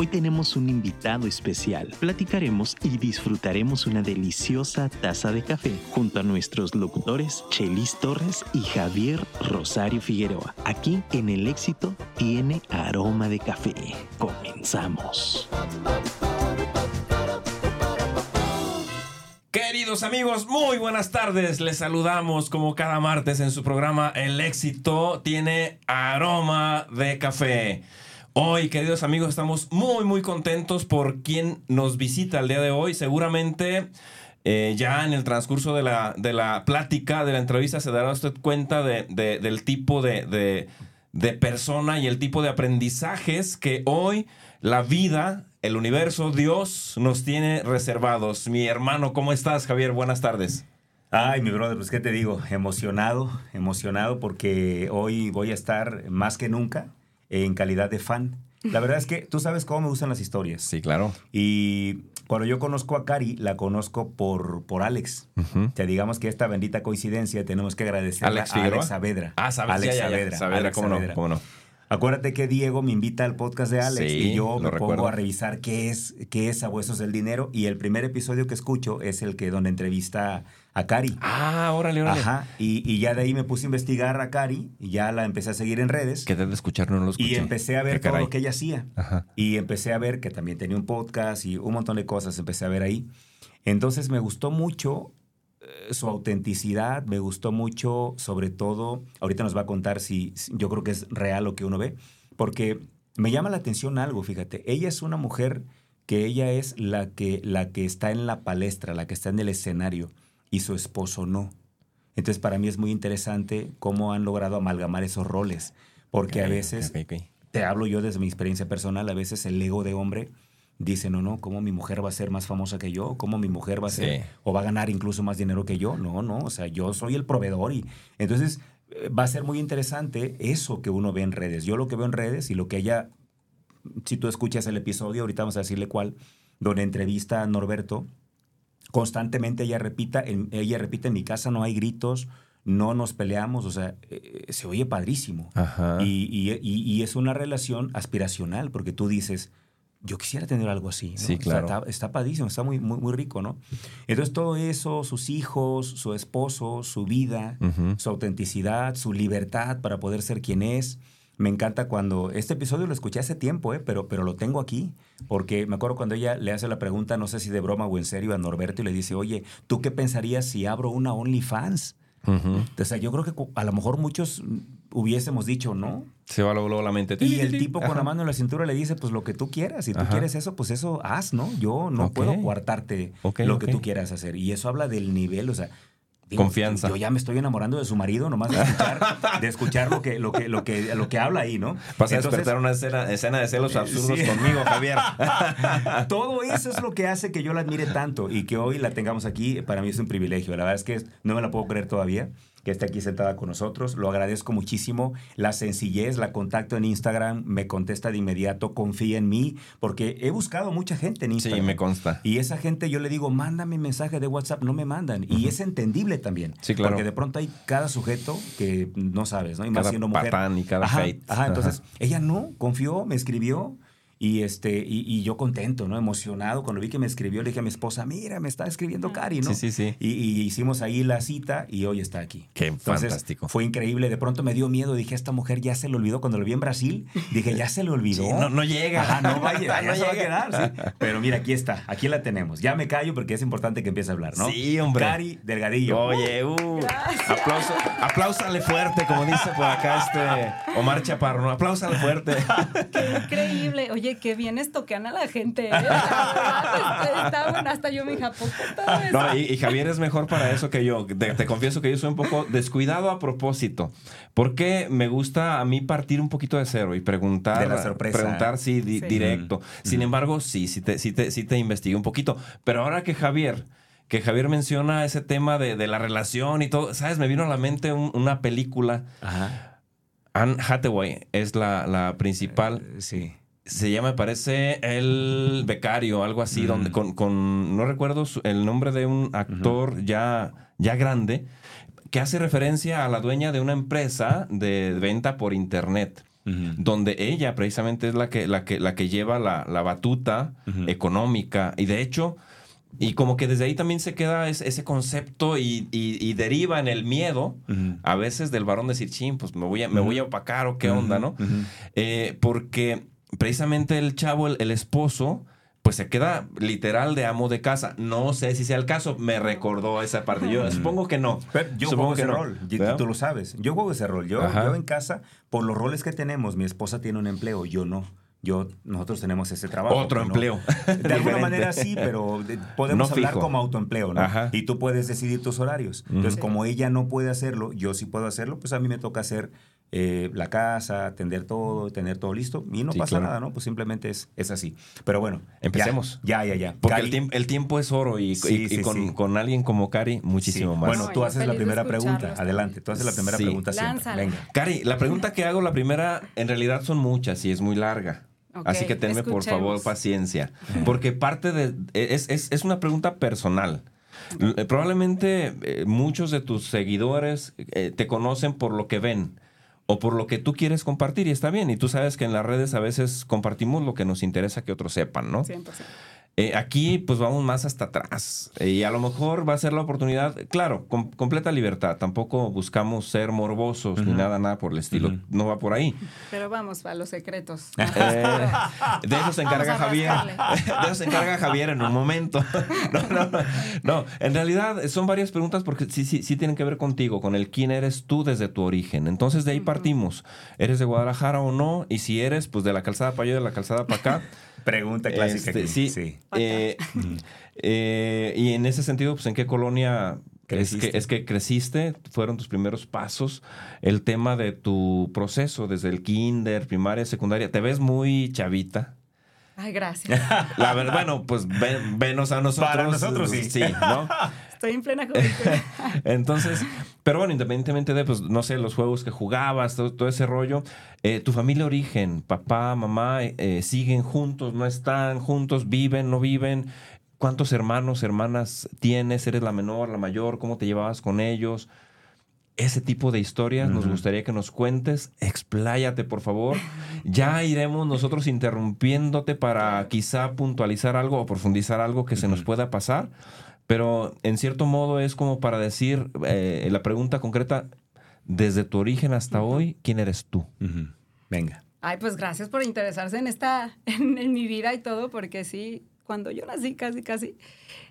Hoy tenemos un invitado especial. Platicaremos y disfrutaremos una deliciosa taza de café junto a nuestros locutores Chelis Torres y Javier Rosario Figueroa. Aquí en El Éxito tiene aroma de café. Comenzamos. Queridos amigos, muy buenas tardes. Les saludamos como cada martes en su programa El éxito tiene aroma de café. Hoy, queridos amigos, estamos muy, muy contentos por quien nos visita el día de hoy. Seguramente eh, ya en el transcurso de la, de la plática, de la entrevista, se dará usted cuenta de, de, del tipo de persona y el tipo de aprendizajes que hoy la vida, el universo, Dios nos tiene reservados. Mi hermano, ¿cómo estás, Javier? Buenas tardes. Ay, mi brother, pues qué te digo, emocionado, emocionado porque hoy voy a estar más que nunca en calidad de fan. La verdad es que tú sabes cómo me gustan las historias. Sí, claro. Y cuando yo conozco a Cari, la conozco por, por Alex. O sea, digamos que esta bendita coincidencia tenemos que agradecerle Alex a. Alex Saavedra. Ah, Saavedra, Alex ya, ya. Saavedra. Saavedra, Alex cómo no, cómo no. Acuérdate que Diego me invita al podcast de Alex Sí, y yo me recuerdo. pongo a revisar qué es, qué es Sabuesos del Dinero y el primer episodio que escucho es el que donde entrevista a Cari. Ah, órale, órale. Ajá, y, y ya de ahí me puse a investigar a Cari y ya la empecé a seguir en redes Quedé de escuchar, no lo escuché. y empecé a ver todo lo que ella hacía. Ajá. Y empecé a ver que también tenía un podcast y un montón de cosas empecé a ver ahí. Entonces me gustó mucho eh, su autenticidad, me gustó mucho, sobre todo, ahorita nos va a contar si, si- yo creo que es real lo que uno ve, porque me llama la atención algo, fíjate, ella es una mujer que ella es la que, la que está en la palestra, la que está en el escenario, y su esposo no. Entonces para mí es muy interesante cómo han logrado amalgamar esos roles, porque a veces te hablo yo desde mi experiencia personal, a veces el ego de hombre dice, no, no, ¿cómo mi mujer va a ser más famosa que yo? ¿Cómo mi mujer va a ser Sí. o va a ganar incluso más dinero que yo? No, no, o sea, yo soy el proveedor y entonces eh, va a ser muy interesante eso que uno ve en redes. Yo lo que veo en redes y lo que ella, si tú escuchas el episodio, ahorita vamos a decirle cuál, donde entrevista a Norberto, constantemente ella repita, en, ella repite, en mi casa no hay gritos, no nos peleamos, o sea, eh, se oye padrísimo. Ajá. Y, y- y- y es una relación aspiracional, porque tú dices, yo quisiera tener algo así. ¿no? Sí, O sea, claro. está, está padrísimo, está muy, muy, muy rico, ¿no? Entonces todo eso, sus hijos, su esposo, su vida, su autenticidad, su libertad para poder ser quien es. Me encanta cuando, este episodio lo escuché hace tiempo, ¿eh? pero, pero lo tengo aquí, porque me acuerdo cuando ella le hace la pregunta, no sé si de broma o en serio, a Norberto y le dice, oye, ¿tú qué pensarías si abro una OnlyFans? O sea, yo creo que a lo mejor muchos hubiésemos dicho, ¿no? Se va luego, la mente. Y el tipo con la mano en la cintura le dice, pues lo que tú quieras. Si tú Ajá. quieres eso, pues eso haz, ¿no? Yo no puedo coartarte lo que tú quieras hacer. Y eso habla del nivel, o sea... digo, Confianza. Yo ya me estoy enamorando de su marido, nomás de escuchar, de escuchar lo, que, lo, que, lo, que, lo que habla ahí, ¿no? Vas a Entonces, despertar una escena, escena de celos absurdos sí. conmigo, Javier. Todo eso es lo que hace que yo la admire tanto y que hoy la tengamos aquí, para mí es un privilegio. La verdad es que no me la puedo creer todavía que esté aquí sentada con nosotros. Lo agradezco muchísimo. La sencillez, la contacto en Instagram, me contesta de inmediato, confía en mí, porque he buscado mucha gente en sí, Instagram. me consta. Y esa gente yo le digo, mándame mensaje de WhatsApp, no me mandan. Y es entendible también. Sí, claro. Porque de pronto hay cada sujeto que no sabes, ¿no? Y más Cada siendo mujer. patán y cada ajá, fate. Ajá, entonces Ajá. ella no, confió, me escribió. Y, este, y, y yo contento, ¿no? Emocionado. Cuando vi que me escribió, le dije a mi esposa, mira, me está escribiendo Cari, ¿no? Sí, sí, sí. Y, y hicimos ahí la cita y hoy está aquí. Qué Entonces, fantástico. Fue increíble. De pronto me dio miedo. Dije, esta mujer ya se le olvidó. Cuando lo vi en Brasil, dije, ya se le olvidó. Sí, no- no llega. Ajá, no va a llegar, ya No se va a quedar. sí. Pero mira, aquí está. Aquí la tenemos. Ya me callo porque es importante que empiece a hablar, ¿no? Sí, hombre. Cari Delgadillo. Oye, uh, aplauso, apláusale fuerte, como dice por acá este Omar Chaparro, ¿no? Apláusale fuerte. Increíble. Oye, qué bien es toquean a la gente. ¿eh? Está- bueno. Hasta yo me dije. No, y, y Javier es mejor para eso que yo. Te, te confieso que yo soy un poco descuidado a propósito. Porque me gusta a mí partir un poquito de cero y preguntar. De la sorpresa. Preguntar, sí, di- Sí. directo. Sin embargo, sí, sí te, sí, te, sí te investigué un poquito. Pero ahora que Javier. Que Javier menciona ese tema de, de la relación y todo, ¿sabes? Me vino a la mente un- una película. Ajá. Anne Hathaway es la, la principal. Eh, Sí. Se llama, me parece, El Becario, algo así, Mm. donde con, con- no recuerdo el nombre de un actor ya, ya grande, que hace referencia a la dueña de una empresa de venta por internet. Donde ella precisamente es la que, la que, la que lleva la, la batuta económica. Y de hecho, y como que desde ahí también se queda ese, ese concepto y, y- y deriva en el miedo, a veces del varón decir, chin, pues me voy a, me voy a opacar o qué onda, ¿no? Eh, porque precisamente el chavo, el, el esposo, pues se queda literal de amo de casa. No sé si sea el caso, me recordó esa parte. Yo supongo que no. Pero yo Supongo juego ese no. rol, y ¿Verdad? tú lo sabes. Yo juego ese rol. Yo, yo en casa, por los roles que tenemos, mi esposa tiene un empleo, yo no. Yo, nosotros tenemos ese trabajo. Otro ¿no? empleo. De alguna manera sí, pero de- podemos No hablar fijo. como autoempleo, ¿no? Ajá. Y tú puedes decidir tus horarios. Entonces, como ella no puede hacerlo, yo sí puedo hacerlo, pues a mí me toca hacer eh, la casa, atender todo, tener todo listo. Y no Sí, pasa claro. nada, ¿no? Pues simplemente es, es así. Pero bueno. Empecemos. Ya, ya, ya. Porque Cari, el, tiempo, el tiempo es oro y, Sí, y- y sí, con, sí. con alguien como Cari, muchísimo sí. más. Bueno, No, tú haces la primera pregunta. Adelante, tú haces la primera Sí. pregunta siempre. Venga. Cari, la pregunta que hago, la primera, en realidad son muchas y es muy larga. Así que tenme por favor paciencia. Porque parte de... Es, es- es una pregunta personal. Probablemente eh, muchos de tus seguidores eh, te conocen por lo que ven o por lo que tú quieres compartir y está bien. Y tú sabes que en las redes a veces compartimos lo que nos interesa que otros sepan, ¿no? 100%. Eh, aquí pues vamos más hasta atrás Eh, y a lo mejor va a ser la oportunidad, claro, con completa libertad, tampoco buscamos ser morbosos ni nada, nada por el estilo, no va por ahí. Pero vamos a los secretos. Eh, de eso se encarga Javier, de eso se encarga Javier en un momento. No, no, no, en realidad son varias preguntas porque sí, sí, sí tienen que ver contigo, con el quién eres tú desde tu origen. Entonces de ahí partimos, ¿eres de Guadalajara o no? Y si eres, pues de la calzada para allá, de la calzada para acá. Pregunta clásica. Este, aquí. sí. sí. Eh, eh, y en ese sentido, pues, ¿en qué colonia es Creciste. que, es que creciste? ¿Fueron tus primeros pasos? El tema de tu proceso desde el kinder, primaria, secundaria. ¿Te ves muy chavita? Ay, gracias. La verdad, bueno, pues ven- venos a nosotros. Para nosotros, sí. Sí, ¿no? Estoy en plena juventud. Entonces, pero bueno, independientemente de, pues, no sé, los juegos que jugabas, todo, todo ese rollo, eh, tu familia origen, papá, mamá, eh, siguen juntos, no están juntos, viven, no viven. ¿Cuántos hermanos, hermanas tienes? ¿Eres la menor, la mayor? ¿Cómo te llevabas con ellos? Ese tipo de historias nos gustaría que nos cuentes. Expláyate, por favor. Ya iremos nosotros interrumpiéndote para quizá puntualizar algo o profundizar algo que se nos pueda pasar. Pero en cierto modo es como para decir eh, la pregunta concreta, desde tu origen hasta hoy, ¿quién eres tú? Venga. Ay, pues gracias por interesarse en esta, en, en mi vida y todo, porque sí, cuando yo nací, casi, casi.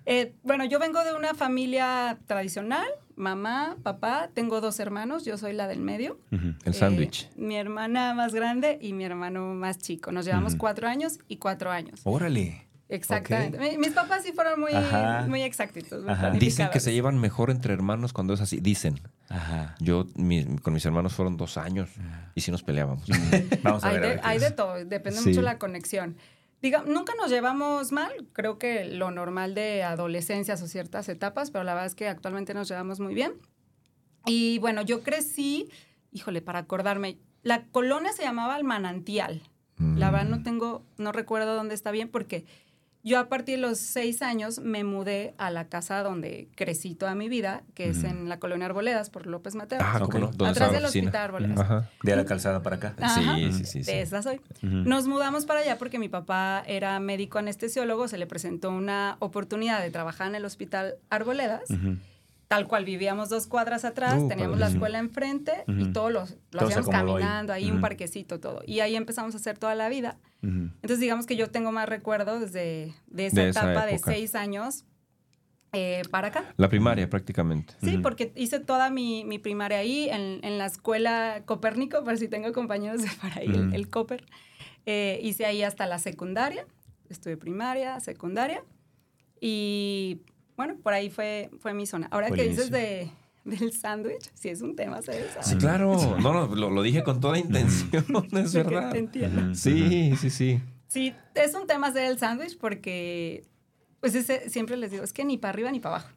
eh, bueno, yo vengo de una familia tradicional, mamá, papá, tengo dos hermanos, yo soy la del medio. El Eh, sándwich. mi hermana más grande y mi hermano más chico. Nos llevamos cuatro años y cuatro años. Órale. Exactamente. Mi- Mis papás sí fueron muy, Ajá. muy exactitos. muy. Dicen que se llevan mejor entre hermanos cuando es así. Dicen. Ajá. Yo mi- con mis hermanos fueron dos años y sí nos peleábamos. Vamos a Hay ver. a hay es. de todo, depende Sí. mucho la conexión. Diga, nunca nos llevamos mal, creo que lo normal de adolescencias o ciertas etapas, pero la verdad es que actualmente nos llevamos muy bien. Y bueno, yo crecí, híjole, para acordarme, la colonia se llamaba El Manantial. La verdad Mm. no tengo, no recuerdo dónde está bien porque yo a partir de los seis años me mudé a la casa donde crecí toda mi vida, que es en la colonia Arboledas, por López Mateo. Ah, Ok. ¿cómo no? ¿Dónde Atrás del oficina? hospital Arboledas. Ajá. De la calzada para acá. Ajá. Sí, sí, sí. sí. De esa soy. Nos mudamos para allá porque mi papá era médico anestesiólogo, se le presentó una oportunidad de trabajar en el hospital Arboledas. Tal cual vivíamos dos cuadras atrás, Uh, teníamos la padrísimo. escuela enfrente y Ujú. todos los, lo Todo se hacíamos acomodó ahí. caminando, ahí, un parquecito, todo. Y ahí empezamos a hacer toda la vida. Ujú. Entonces digamos que yo tengo más recuerdo desde de esa De esa etapa de época. seis años eh, para acá. La primaria prácticamente. Sí, porque hice toda mi, mi primaria ahí, en, en la escuela Copérnico, por si tengo compañeros de para ahí, el, el Coper. Eh, hice ahí hasta la secundaria, estuve primaria, secundaria, y bueno, por ahí fue, fue mi zona. Ahora que dices de, del sándwich, sí es un tema, ¿sabes? Sí, claro. No, no, lo, lo dije con toda intención, es verdad. Te entiendo. Sí, sí, sí. Sí, es un tema hacer el sándwich porque, pues ese, siempre les digo, es que ni para arriba ni para abajo.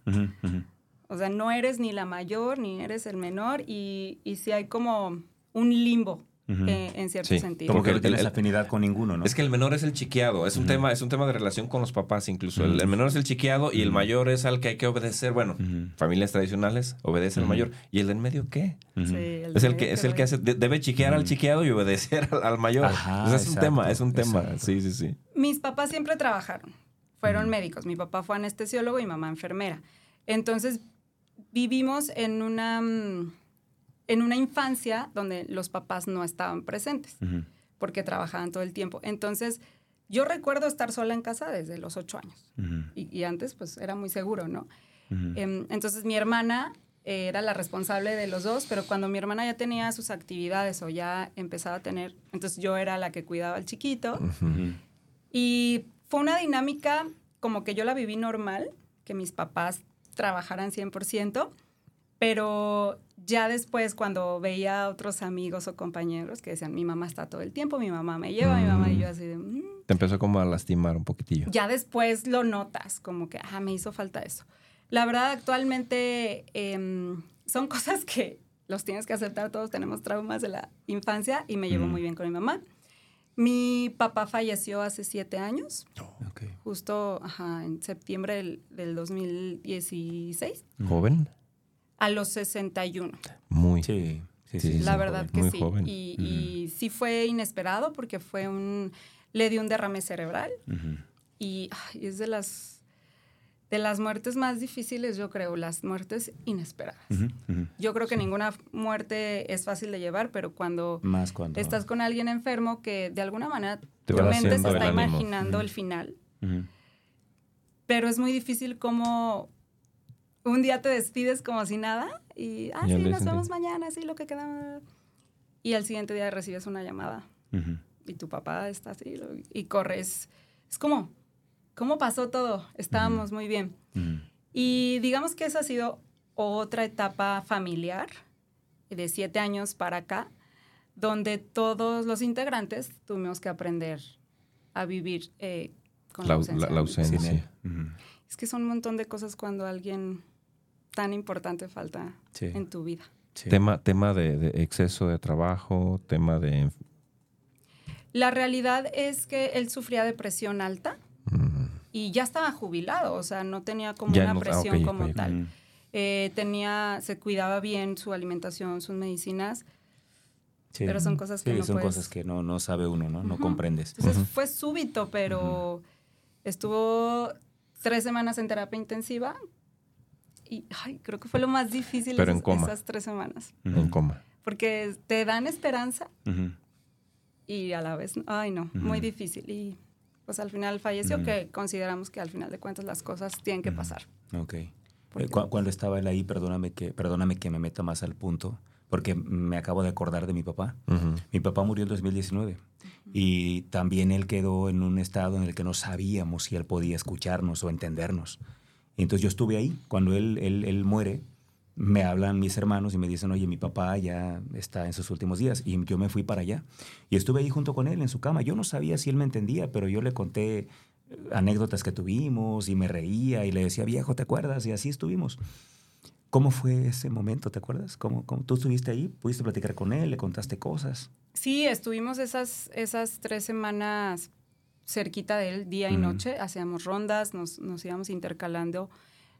O sea, no eres ni la mayor ni eres el menor y, y sí hay como un limbo Eh, en cierto Sí, sentido. Como que no tienes el- afinidad con ninguno, ¿no? Es que el menor es el chiqueado. Es un, tema, es un tema de relación con los papás incluso. El, menor es el chiqueado y el mayor es al que hay que obedecer. Bueno, familias tradicionales obedece al mayor. ¿Y el de en medio qué? Ujú. Sí, el Es el que, es el que hace, de- debe chiquear al chiqueado y obedecer al, al mayor. Ajá, sea, es un tema, es un tema. exacto. Sí, sí, sí. Mis papás siempre trabajaron, fueron médicos. Mi papá fue anestesiólogo y mamá enfermera. Entonces, vivimos en una, mm, en una infancia donde los papás no estaban presentes porque trabajaban todo el tiempo. Entonces, yo recuerdo estar sola en casa desde los ocho años. Y, y antes, pues, era muy seguro, ¿no? Em, entonces, mi hermana era la responsable de los dos, pero cuando mi hermana ya tenía sus actividades o ya empezaba a tener, entonces yo era la que cuidaba al chiquito. Y fue una dinámica como que yo la viví normal, que mis papás trabajaran 100%, pero ya después cuando veía a otros amigos o compañeros que decían, mi mamá está todo el tiempo, mi mamá me lleva, mi mamá y yo así de... "Mm". Te empezó como a lastimar un poquitillo. Ya después lo notas, como que, ah, me hizo falta eso. La verdad, actualmente em, son cosas que los tienes que aceptar, todos tenemos traumas de la infancia y me llevo Mm. muy bien con mi mamá. Mi papá falleció hace siete años Ok. justo ajá, en septiembre del, del 2016, ¿Joven? A los 61. Muy. Sí, sí, Sí, sí. la verdad joven. que muy sí. joven. Y, y sí fue inesperado porque fue un... Le dio un derrame cerebral Ujú. y ay, es de las, de las muertes más difíciles, yo creo, las muertes inesperadas. Ujú, ujú. Yo creo que ninguna muerte es fácil de llevar, pero cuando Más cuando... estás con alguien enfermo que de alguna manera Te tu mente se está imaginando el final, pero es muy difícil como un día te despides como si nada y, ah, Y sí, nos vemos mañana, sí, lo que queda. Y al siguiente día recibes una llamada y tu papá está así lo- y corres. Es como, ¿cómo pasó todo? Estábamos muy bien. Y digamos que esa ha sido otra etapa familiar de siete años para acá, donde todos los integrantes tuvimos que aprender a vivir eh, con La, la, ausencia. la ausencia. Es que son un montón de cosas cuando alguien tan importante falta Sí, en tu vida. sí. Tema, tema de, de exceso de trabajo, tema de... La realidad es que él sufría de presión alta mm, y ya estaba jubilado, o sea, no tenía como Ya una no- ah, presión como tal. Eh, tenía, se cuidaba bien su alimentación, sus medicinas, Sí. pero son cosas que Sí, no son puedes- cosas que no, no sabe uno, ¿no? No comprendes. Entonces fue súbito, pero estuvo tres semanas en terapia intensiva y ay, creo que fue lo más difícil Pero en esas, coma. esas tres semanas. Ujú. En coma. Porque te dan esperanza Ujú. y a la vez, ay no, muy Ujú. difícil. Y pues al final falleció, que consideramos que al final de cuentas las cosas tienen que pasar. Ok. Eh, cu- cuando estaba él ahí, perdóname que, perdóname que me meta más al punto, porque me acabo de acordar de mi papá. Mi papá murió en 2019 y también él quedó en un estado en el que no sabíamos si él podía escucharnos o entendernos. Entonces yo estuve ahí. Cuando él, él, él muere, me hablan mis hermanos y me dicen, oye, mi papá ya está en sus últimos días. Y yo me fui para allá. Y estuve ahí junto con él en su cama. Yo no sabía si él me entendía, pero yo le conté eh, anécdotas que tuvimos y me reía y le decía, viejo, ¿te acuerdas? Y así estuvimos. ¿Cómo fue ese momento? ¿Te acuerdas? ¿Cómo, cómo, ¿Tú estuviste ahí? ¿Pudiste platicar con él? ¿Le contaste cosas? Sí, estuvimos esas, esas tres semanas cerquita de él, día y noche. Hacíamos rondas, nos, nos íbamos intercalando.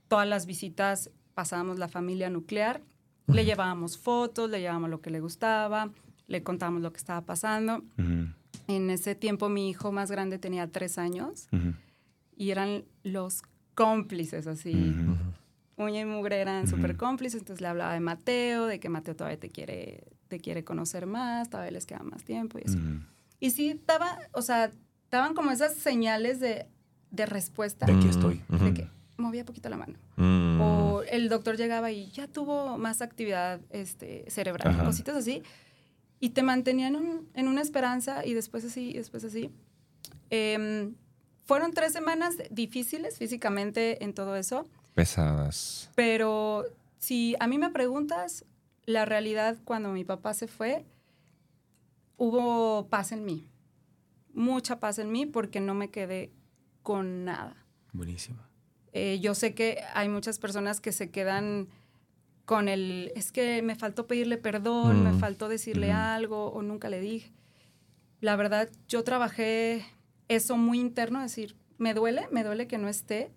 Todas las visitas pasábamos la familia nuclear. Le llevábamos fotos, le llevábamos lo que le gustaba, le contábamos lo que estaba pasando. Ujú, En ese tiempo mi hijo más grande tenía tres años ujú, y eran los cómplices, así. ujú. Uña y mugre eran súper cómplices, entonces le hablaba de Mateo, de que Mateo todavía te quiere, te quiere conocer más, todavía les queda más tiempo y eso. Y sí, estaba, o sea, estaban como esas señales de, de respuesta, De aquí Mm, estoy. ujú. de que movía poquito la mano. Mm. O el doctor llegaba y ya tuvo más actividad este, cerebral, Ajá. cositas así. Y te mantenían en, un- en una esperanza y después así, y después así. Em, fueron tres semanas difíciles físicamente en todo eso, Pesadas. pero si a mí me preguntas, la realidad cuando mi papá se fue, hubo paz en mí. Mucha paz en mí porque no me quedé con nada. Buenísimo. Eh, yo sé que hay muchas personas que se quedan con el, es que me faltó pedirle perdón, me Mm. faltó decirle Ujú. algo o nunca le dije. La verdad, yo trabajé eso muy interno, decir, me duele, me duele que no esté,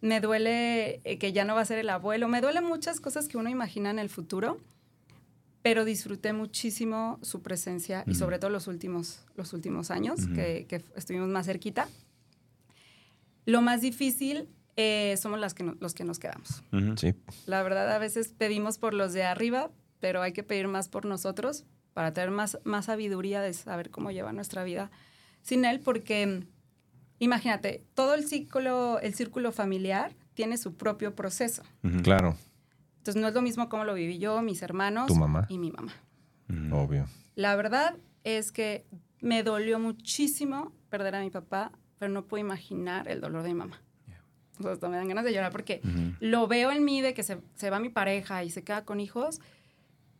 me duele eh, que ya no va a ser el abuelo, me duele muchas cosas que uno imagina en el futuro, pero disfruté muchísimo su presencia y Ujú. sobre todo los últimos, los últimos años Ujú. que, que estuvimos más cerquita. Lo más difícil eh, somos las que no- los que nos quedamos. Ujú. Sí. La verdad, a veces pedimos por los de arriba, pero hay que pedir más por nosotros para tener más, más sabiduría de saber cómo llevar nuestra vida sin él, porque imagínate, todo el círculo, el círculo familiar tiene su propio proceso. Claro, Entonces no es lo mismo como lo viví yo, mis hermanos Tu mamá. y mi mamá. Ujú. obvio. La verdad es que me dolió muchísimo perder a mi papá, pero no puedo imaginar el dolor de mi mamá. O sea, hasta me dan ganas de llorar porque lo veo en mí de que se, se va mi pareja y se queda con hijos,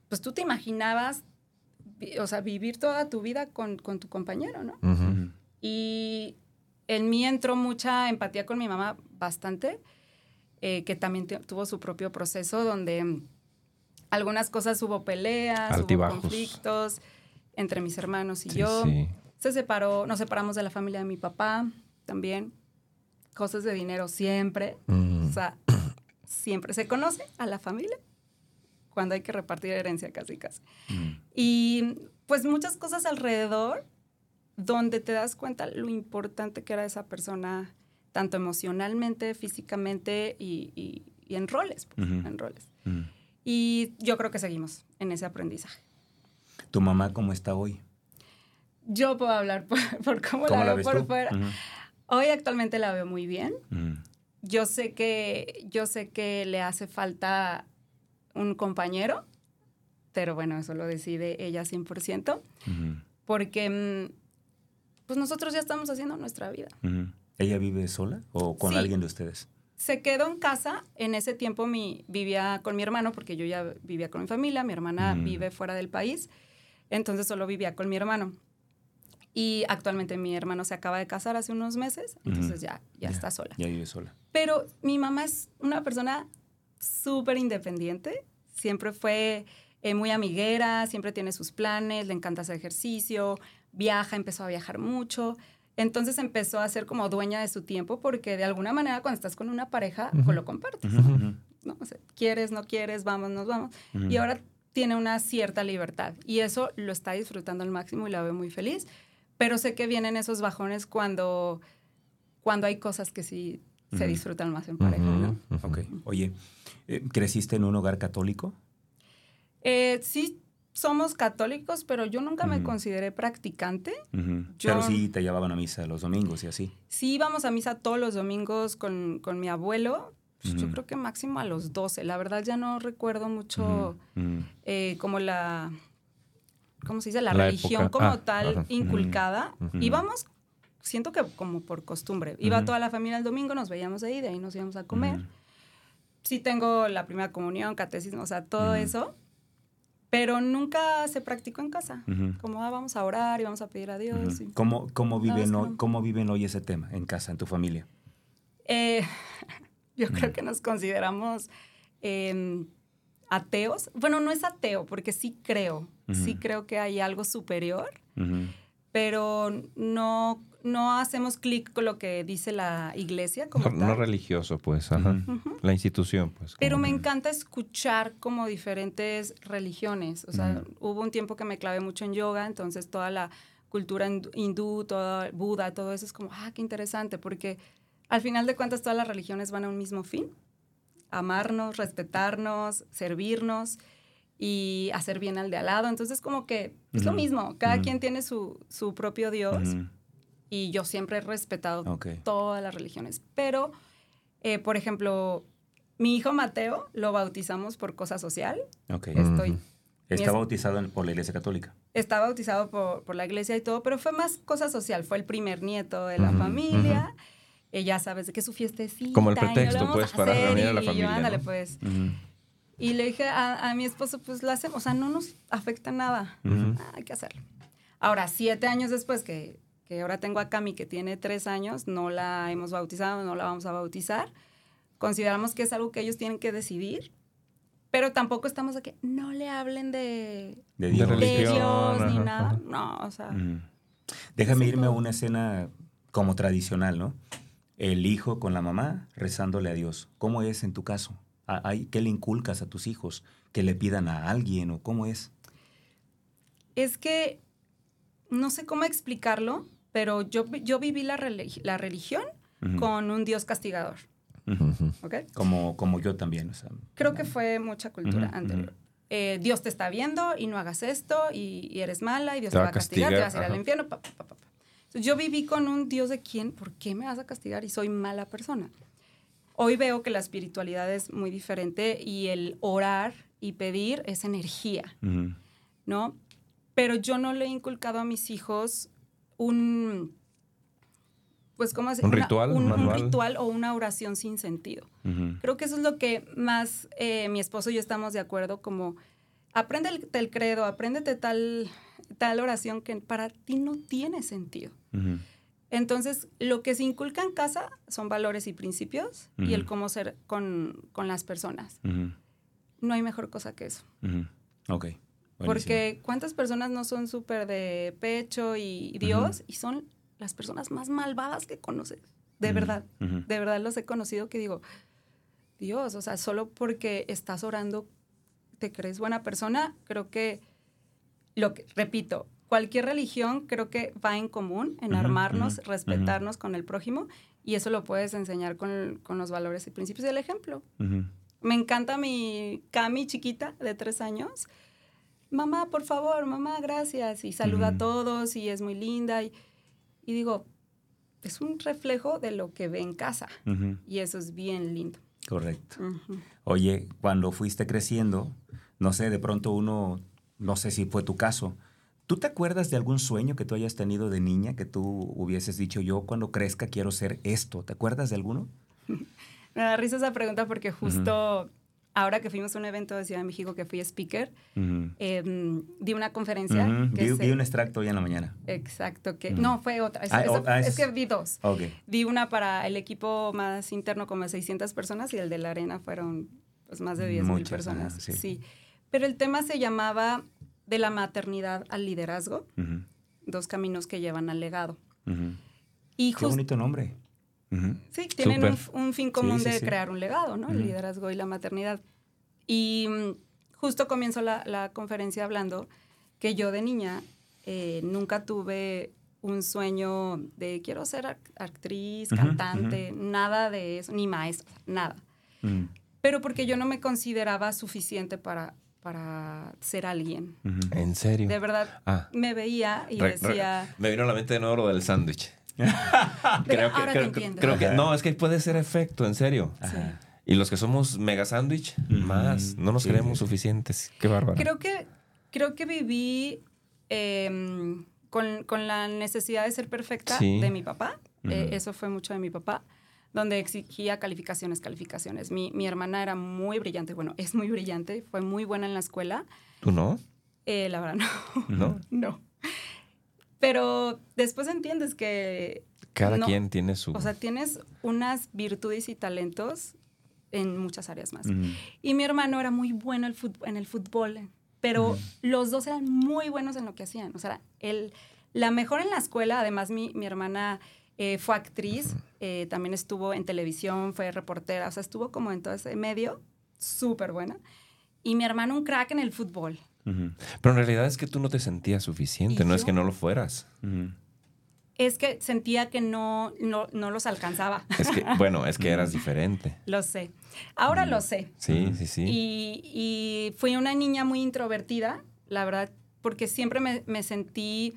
pues tú te imaginabas, o sea, vivir toda tu vida con, con tu compañero, ¿no? Y en mí entró mucha empatía con mi mamá, bastante, eh, que también tuvo su propio proceso donde mm, algunas cosas hubo peleas, Altibajos. hubo conflictos entre mis hermanos y Sí, yo. sí. Se separó, nos separamos de la familia de mi papá también. Cosas de dinero siempre. Mm. O sea, siempre se conoce a la familia cuando hay que repartir herencia casi casi. Ujú. Y pues muchas cosas alrededor donde te das cuenta lo importante que era esa persona, tanto emocionalmente, físicamente y, y- y en roles, pues, en roles. Y yo creo que seguimos en ese aprendizaje. ¿Tu mamá cómo está hoy? Yo puedo hablar por, por cómo, ¿Cómo la veo por tú? fuera. Hoy actualmente la veo muy bien. Yo sé que, yo sé que le hace falta un compañero, pero bueno, eso lo decide ella 100%, Ujú. porque mm, pues nosotros ya estamos haciendo nuestra vida. ¿Ella vive sola o con Sí. alguien de ustedes? Se quedó en casa, en ese tiempo mi, vivía con mi hermano, porque yo ya vivía con mi familia, mi hermana Mm. vive fuera del país, entonces solo vivía con mi hermano. Y actualmente mi hermano se acaba de casar hace unos meses, entonces ya, ya, está sola. Ya vive sola. Pero mi mamá es una persona súper independiente. Siempre fue eh, muy amiguera, siempre tiene sus planes, le encanta hacer ejercicio, viaja, empezó a viajar mucho. Entonces empezó a ser como dueña de su tiempo porque de alguna manera cuando estás con una pareja, pues lo compartes. Ujú. ¿no? O sea, quieres, no quieres, vamos, nos vamos. Y ahora tiene una cierta libertad y eso lo está disfrutando al máximo y la veo muy feliz. Pero sé que vienen esos bajones cuando, cuando hay cosas que sí se disfrutan más en pareja, ¿no? Ujú, ujú. Ok. Oye, eh, ¿creciste en un hogar católico? Eh, sí somos católicos, pero yo nunca me Ujú. consideré practicante. Yo- Pero sí te llevaban a misa los domingos y así. Sí íbamos a misa todos los domingos con, con mi abuelo. pues, Yo creo que máximo a los 12. La verdad ya no recuerdo mucho eh, como la, ¿cómo se dice? La, La religión época. como Ah, tal inculcada. Íbamos, siento que como por costumbre. Iba toda la familia el domingo, nos veíamos ahí, de ahí nos íbamos a comer. Sí tengo la primera comunión, catecismo, o sea, todo eso. Pero nunca se practicó en casa. Como ah, vamos a orar y vamos a pedir a Dios. Y- ¿Cómo, cómo, viven hoy, no. ¿Cómo viven hoy ese tema en casa, en tu familia? Eh, yo creo que nos consideramos eh, ateos. Bueno, no es ateo, porque sí creo. Sí creo que hay algo superior. Pero no, no hacemos clic con lo que dice la iglesia como No, no religioso, pues. Ajá. La institución, pues. Pero me encanta escuchar como diferentes religiones. O sea, hubo un tiempo que me clavé mucho en yoga, entonces toda la cultura hindú- hindú, todo Buda, todo eso es como, ah, qué interesante, porque al final de cuentas todas las religiones van a un mismo fin, amarnos, respetarnos, servirnos y hacer bien al de al lado. Entonces como que es lo Ujú. mismo, cada Ujú. quien tiene su, su propio Dios Ujú. y yo siempre he respetado Ok. todas las religiones. Pero, eh, por ejemplo, mi hijo Mateo lo bautizamos por cosa social. Ok. Estoy. Está es- bautizado en- por la iglesia católica. está bautizado por, por la iglesia y todo, pero fue más cosa social. Fue el primer nieto de la familia. Eh, ya sabes de que su fiestecita. Como el lo pretexto, pues, para reunir a la y yo, familia, ándale, ¿no? pues. Y le dije a, a mi esposo, pues lo hacemos. O sea, no nos afecta nada. Ujú. Ah, hay que hacerlo. Ahora, siete años después que, que ahora tengo a Cami, que tiene tres años, no la hemos bautizado, no la vamos a bautizar. Consideramos que es algo que ellos tienen que decidir Pero tampoco estamos aquí, no le hablen de, De Dios. de religión, Dios ni ajá, nada. ajá. No, o sea, Ujú. Déjame Eso irme a todo. una escena como tradicional, ¿no? El hijo con la mamá rezándole a Dios. ¿Cómo es en tu caso? ¿A- hay- ¿Qué le inculcas a tus hijos? ¿Que le pidan a alguien o cómo es? es que no sé cómo explicarlo, pero yo, yo viví la, religi- la religión Ujú. con un Dios castigador. Ujú. ¿ok? Como, como yo también. o sea, Creo que fue mucha cultura Ujú, anterior. ujú. Eh, Dios te está viendo y no hagas esto y, y eres mala y Dios Te te, va a a castigar, te castigar, vas a ir al ajá. infierno. pa, pa, pa, yo viví con un Dios de quién, ¿por qué me vas a castigar y soy mala persona? Hoy veo que la espiritualidad es muy diferente y el orar y pedir es energía. ¿no? Pero yo no le he inculcado a mis hijos un, pues, ¿cómo decir? ¿Un Una- ritual, Un, ritual o una oración sin sentido. Creo que eso es lo que más eh, mi esposo y yo estamos de acuerdo, como, apréndete el credo, apréndete tal, tal oración que para ti no tiene sentido. Entonces, lo que se inculca en casa son valores y principios y el cómo ser con, con las personas. No hay mejor cosa que eso. Ujú. Ok. buenísimo. Porque cuántas personas no son súper de pecho y Dios y son las personas más malvadas que conoces. De verdad, de verdad los he conocido que digo, Dios, o sea, solo porque estás orando te crees buena persona, creo que, lo que, repito, cualquier religión creo que va en común, en armarnos, respetarnos con el prójimo y eso lo puedes enseñar con, con los valores y principios y el ejemplo. Me encanta mi Cami chiquita de tres años. Mamá, por favor, mamá, gracias. Y saluda a todos y es muy linda. Y, y digo, es un reflejo de lo que ve en casa. Y eso es bien lindo. Correcto. Oye, cuando fuiste creciendo, no sé, de pronto uno, no sé si fue tu caso, ¿tú te acuerdas de algún sueño que tú hayas tenido de niña que tú hubieses dicho yo cuando crezca quiero ser esto? ¿Te acuerdas de alguno? Me da risa esa pregunta porque justo ahora que fuimos a un evento de Ciudad de México que fui speaker, em, di una conferencia. Que se- vi un extracto hoy en la mañana. Exacto, que no, fue otra. Es, Ah, ah, es es- que vi dos. Ok. Di una para el equipo más interno como de 600 personas y el de la arena fueron pues, más de 10 mil personas. sí. Pero el tema se llamaba de la maternidad al liderazgo, Ujú. dos caminos que llevan al legado. Ujú. Y Qué bonito nombre. Sí, tienen un, fin común Sí, sí, de sí. crear un legado, ¿no? El liderazgo y la maternidad. Y mm, justo comienzo la, la conferencia hablando que yo de niña eh, nunca tuve un sueño de quiero ser ac- actriz, cantante, nada de eso, ni maestra, nada. Ujú. Pero porque yo no me consideraba suficiente para, para ser alguien. ¿En serio? De verdad, Ah. me veía y Re- re- decía, me vino a la mente de nuevo lo del sándwich. "Pero creo que, creo, entiendo. creo que no, es que puede ser efecto, en serio. Ajá. Y los que somos mega sándwich, más. No nos Sí, creemos sí, suficientes. Qué bárbaro. Creo que, creo que viví em, con, con la necesidad de ser perfecta Sí. de mi papá. Eh, eso fue mucho de mi papá, donde exigía calificaciones, calificaciones. Mi, mi hermana era muy brillante, bueno, es muy brillante, fue muy buena en la escuela. ¿Tú no? Eh, la verdad, no. ¿No? no. Pero después entiendes que, Cada No. quien tiene su... o sea, tienes unas virtudes y talentos en muchas áreas más. Ujú. Y mi hermano era muy bueno en el fútbol, pero los dos eran muy buenos en lo que hacían. O sea, él, la mejor en la escuela, además mi, mi hermana eh, fue actriz, eh, también estuvo en televisión, fue reportera, o sea, estuvo como en todo ese medio, súper buena. Y mi hermano un crack en el fútbol. Pero en realidad es que tú no te sentías suficiente, ¿Y no es que no lo fueras. Es que sentía que no, no, no los alcanzaba. Es que, bueno, es que eras diferente. lo sé. Ahora lo sé. Sí, sí, sí. Y, y fui una niña muy introvertida, la verdad, porque siempre me, me sentí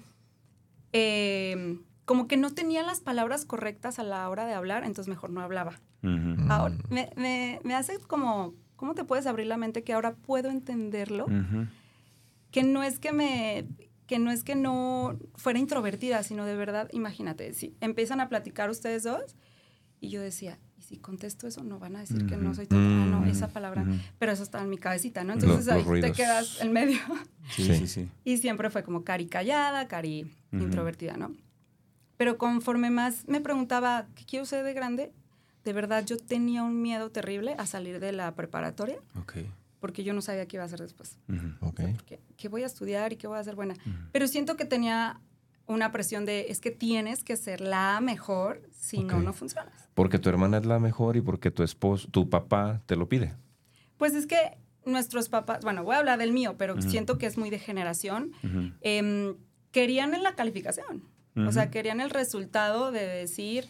eh, como que no tenía las palabras correctas a la hora de hablar, entonces mejor no hablaba. Ujú. Ahora, me, me- me hace como, ¿cómo te puedes abrir la mente que ahora puedo entenderlo? Ujú. Que no es que me que no es que no fuera introvertida, sino de verdad, imagínate, si empiezan a platicar ustedes dos y yo decía, ¿y si contesto eso no van a decir que no soy tan, ah, no, esa palabra, pero eso está en mi cabecita, ¿no? Los- Entonces los ahí te ruidos. quedas en medio. Sí, Sí. sí, sí. Y siempre fue como Cari callada, Cari introvertida, ¿no? Pero conforme más me preguntaba, ¿qué quiero ser de grande? De verdad, yo tenía un miedo terrible a salir de la preparatoria Ok. porque yo no sabía qué iba a hacer después. Ujú. Ok. ¿Qué, qué voy a estudiar y qué voy a hacer buena? Pero siento que tenía una presión de, es que tienes que ser la mejor, si no, Ok. no funcionas. Porque tu hermana es la mejor y porque tu esposo, tu papá te lo pide. Pues es que nuestros papás, bueno, voy a hablar del mío, pero siento que es muy de generación, em, querían en la calificación. O sea, querían el resultado de decir,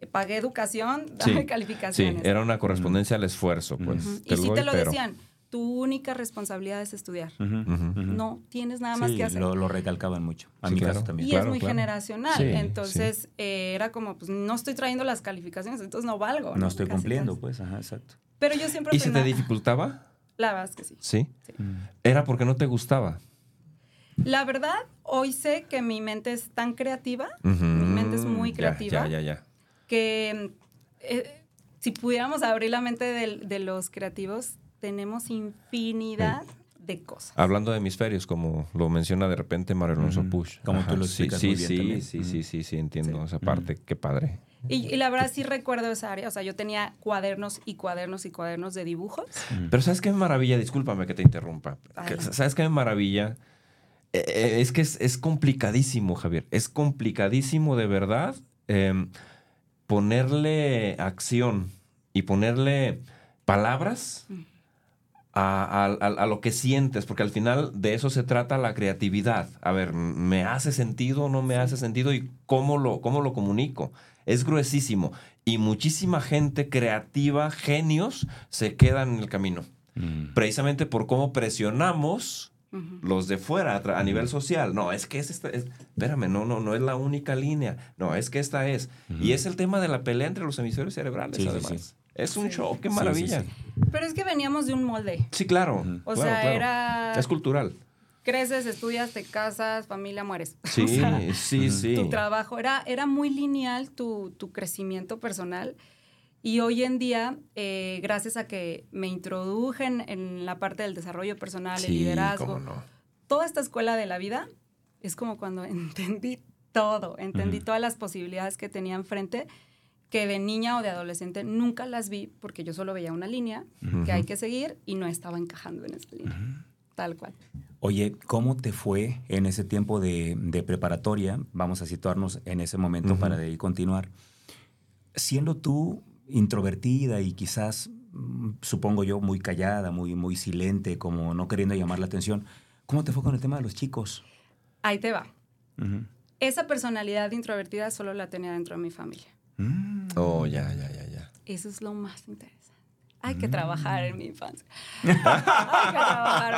eh, pagué educación, dame Sí, Sí, calificaciones. era una correspondencia al esfuerzo, pues. Ujú. Te Y sí doy, te lo pero- decían, tu única responsabilidad es estudiar. No tienes nada más Sí, que hacer. Lo, lo recalcaban mucho. A Sí, mi claro. caso también. Y Claro, es muy claro. generacional. Sí, entonces eh, era como, pues no estoy trayendo las calificaciones, entonces no valgo. No estoy Casi, cumpliendo, casi. pues. Ajá, exacto. Pero yo siempre ¿Y se te dificultaba? La verdad es que sí. Sí. Sí. Era porque no te gustaba. La verdad, hoy sé que mi mente es tan creativa, Ujú. mi mente es muy creativa, Ya, ya, ya. que eh, si pudiéramos abrir la mente del- de, los creativos, tenemos infinidad de cosas. Hablando de hemisferios, como lo menciona de repente Mario Alonso. Push. Como tú lo sí, explicas sí, muy bien sí, también. sí, Ujú. sí, sí, sí, entiendo Sí. esa parte. Qué padre. Y, y la verdad sí recuerdo esa área, o sea, yo tenía cuadernos y cuadernos y cuadernos de dibujos. Pero ¿sabes qué maravilla? Discúlpame que te interrumpa. Adelante. ¿Sabes qué maravilla? Eh, es que es, es complicadísimo, Javier. Es complicadísimo de verdad em, ponerle acción y ponerle palabras a, a- a- a lo que sientes, porque al final de eso se trata la creatividad. A ver, ¿me hace sentido o no me hace sentido? ¿Y cómo lo, cómo lo comunico? Es gruesísimo. Y muchísima gente creativa, genios, se quedan en el camino. Mm. Precisamente por cómo presionamos Los de fuera a, nivel social. No, es que es esta, es- espérame, no, no, no es la única línea. No, es que esta es. Y es el tema de la pelea entre los hemisferios cerebrales, Sí, sí, además. sí. Es un Sí. show, qué Sí, sí, maravilla. sí. Sí, Pero es que veníamos de un molde. claro. Ujú. O Claro, sea, claro. era... Es cultural. Creces, estudias, te casas, familia, mueres. Sí, O sea, sí, sí. tu trabajo era, era muy lineal tu, tu crecimiento personal. Y hoy en día, eh, gracias a que me introduje en, la parte del desarrollo personal, el Sí, liderazgo, cómo no. toda esta escuela de la vida, es como cuando entendí todo, entendí Ujú. todas las posibilidades que tenía enfrente, que de niña o de adolescente nunca las vi porque yo solo veía una línea Ujú. que hay que seguir y no estaba encajando en esa línea. Tal cual. Oye, ¿cómo te fue en ese tiempo de, de preparatoria? Vamos a situarnos en ese momento para de ahí continuar. Siendo tú introvertida y quizás, mm, supongo yo, muy callada, muy, muy silente, como no queriendo llamar la atención, ¿cómo te fue con el tema de los chicos? Ahí te va. Esa personalidad introvertida solo la tenía dentro de mi familia. Mm. Oh, ya, ya, ya, ya. Eso es lo más interesante. Hay que trabajar en mi infancia. Hay que trabajar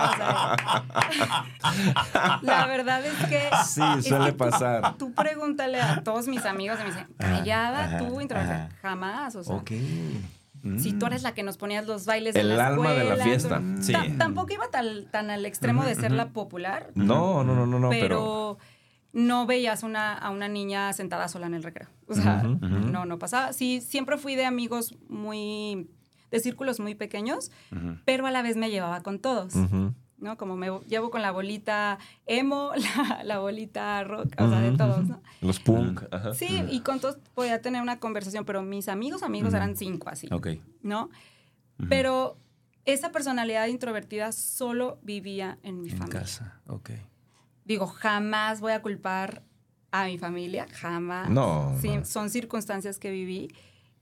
más. La verdad es que... Sí, es suele que pasar. Tú pregúntale a todos mis amigos y me dicen, callada ajá, tú, ajá. Jamás, o sea... Ok. Si Mm. tú eres la que nos ponías los bailes El en la alma de la escuela, fiesta, tú- sí. Ta- tampoco iba tal- tan al extremo de ser la popular, No, no, no, no, no, pero. pero, no veías una, a una niña sentada sola en el recreo. O sea, no, no pasaba. Sí, siempre fui de amigos muy, de círculos muy pequeños, pero a la vez me llevaba con todos. ¿no? Como me llevo con la bolita emo, la, la bolita rock, o sea, de todos. Los punk. ajá. Sí, y con todos podía tener una conversación, pero mis amigos, amigos eran cinco así, Ok. ¿no? Pero esa personalidad introvertida solo vivía en mi En familia. casa, ok. Digo, jamás voy a culpar a mi familia, jamás. No, Sí, no. Son circunstancias que viví.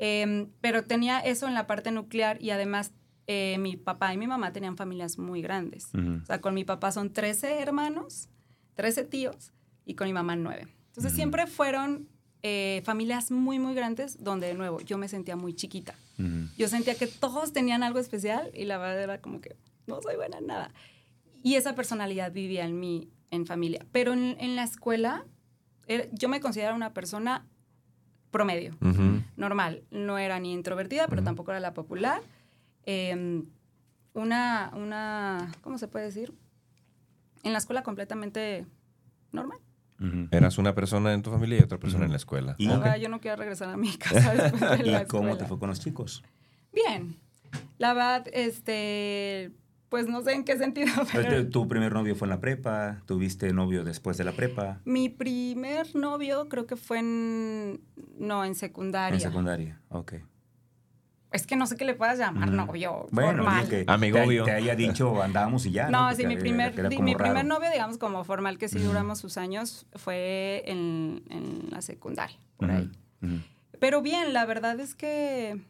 Em, pero tenía eso en la parte nuclear y además eh, mi papá y mi mamá tenían familias muy grandes. Ujú. O sea, con mi papá son 13 hermanos, 13 tíos y con mi mamá 9. Entonces Ujú. siempre fueron eh, familias muy, muy grandes donde de nuevo yo me sentía muy chiquita. Ujú. Yo sentía que todos tenían algo especial y la verdad era como que no soy buena en nada. Y esa personalidad vivía en mí, en familia. Pero en, en la escuela, era- yo me consideraba una persona promedio, normal. No era ni introvertida, pero tampoco era la popular. Eh, una, una, ¿cómo se puede decir? En la escuela completamente normal. Eras una persona en tu familia y otra persona en la escuela. Y- Ahora yo no quiero regresar a mi casa después de la ¿Y cómo te fue con los chicos? Bien. La verdad, este, pues no sé en qué sentido, Este, pero ¿Tu primer novio fue en la prepa? ¿Tuviste novio después de la prepa? mi primer novio creo que fue en, no, en secundaria. En secundaria, ok. es que no sé qué le puedas llamar novio, Bueno, formal. bien que Amigobio. Te, te haya dicho andábamos y ya. No, Porque sí, mi primer, era mi primer novio, digamos, como formal, que sí duramos sus años, fue en, en la secundaria, por ahí. Pero bien, la verdad es que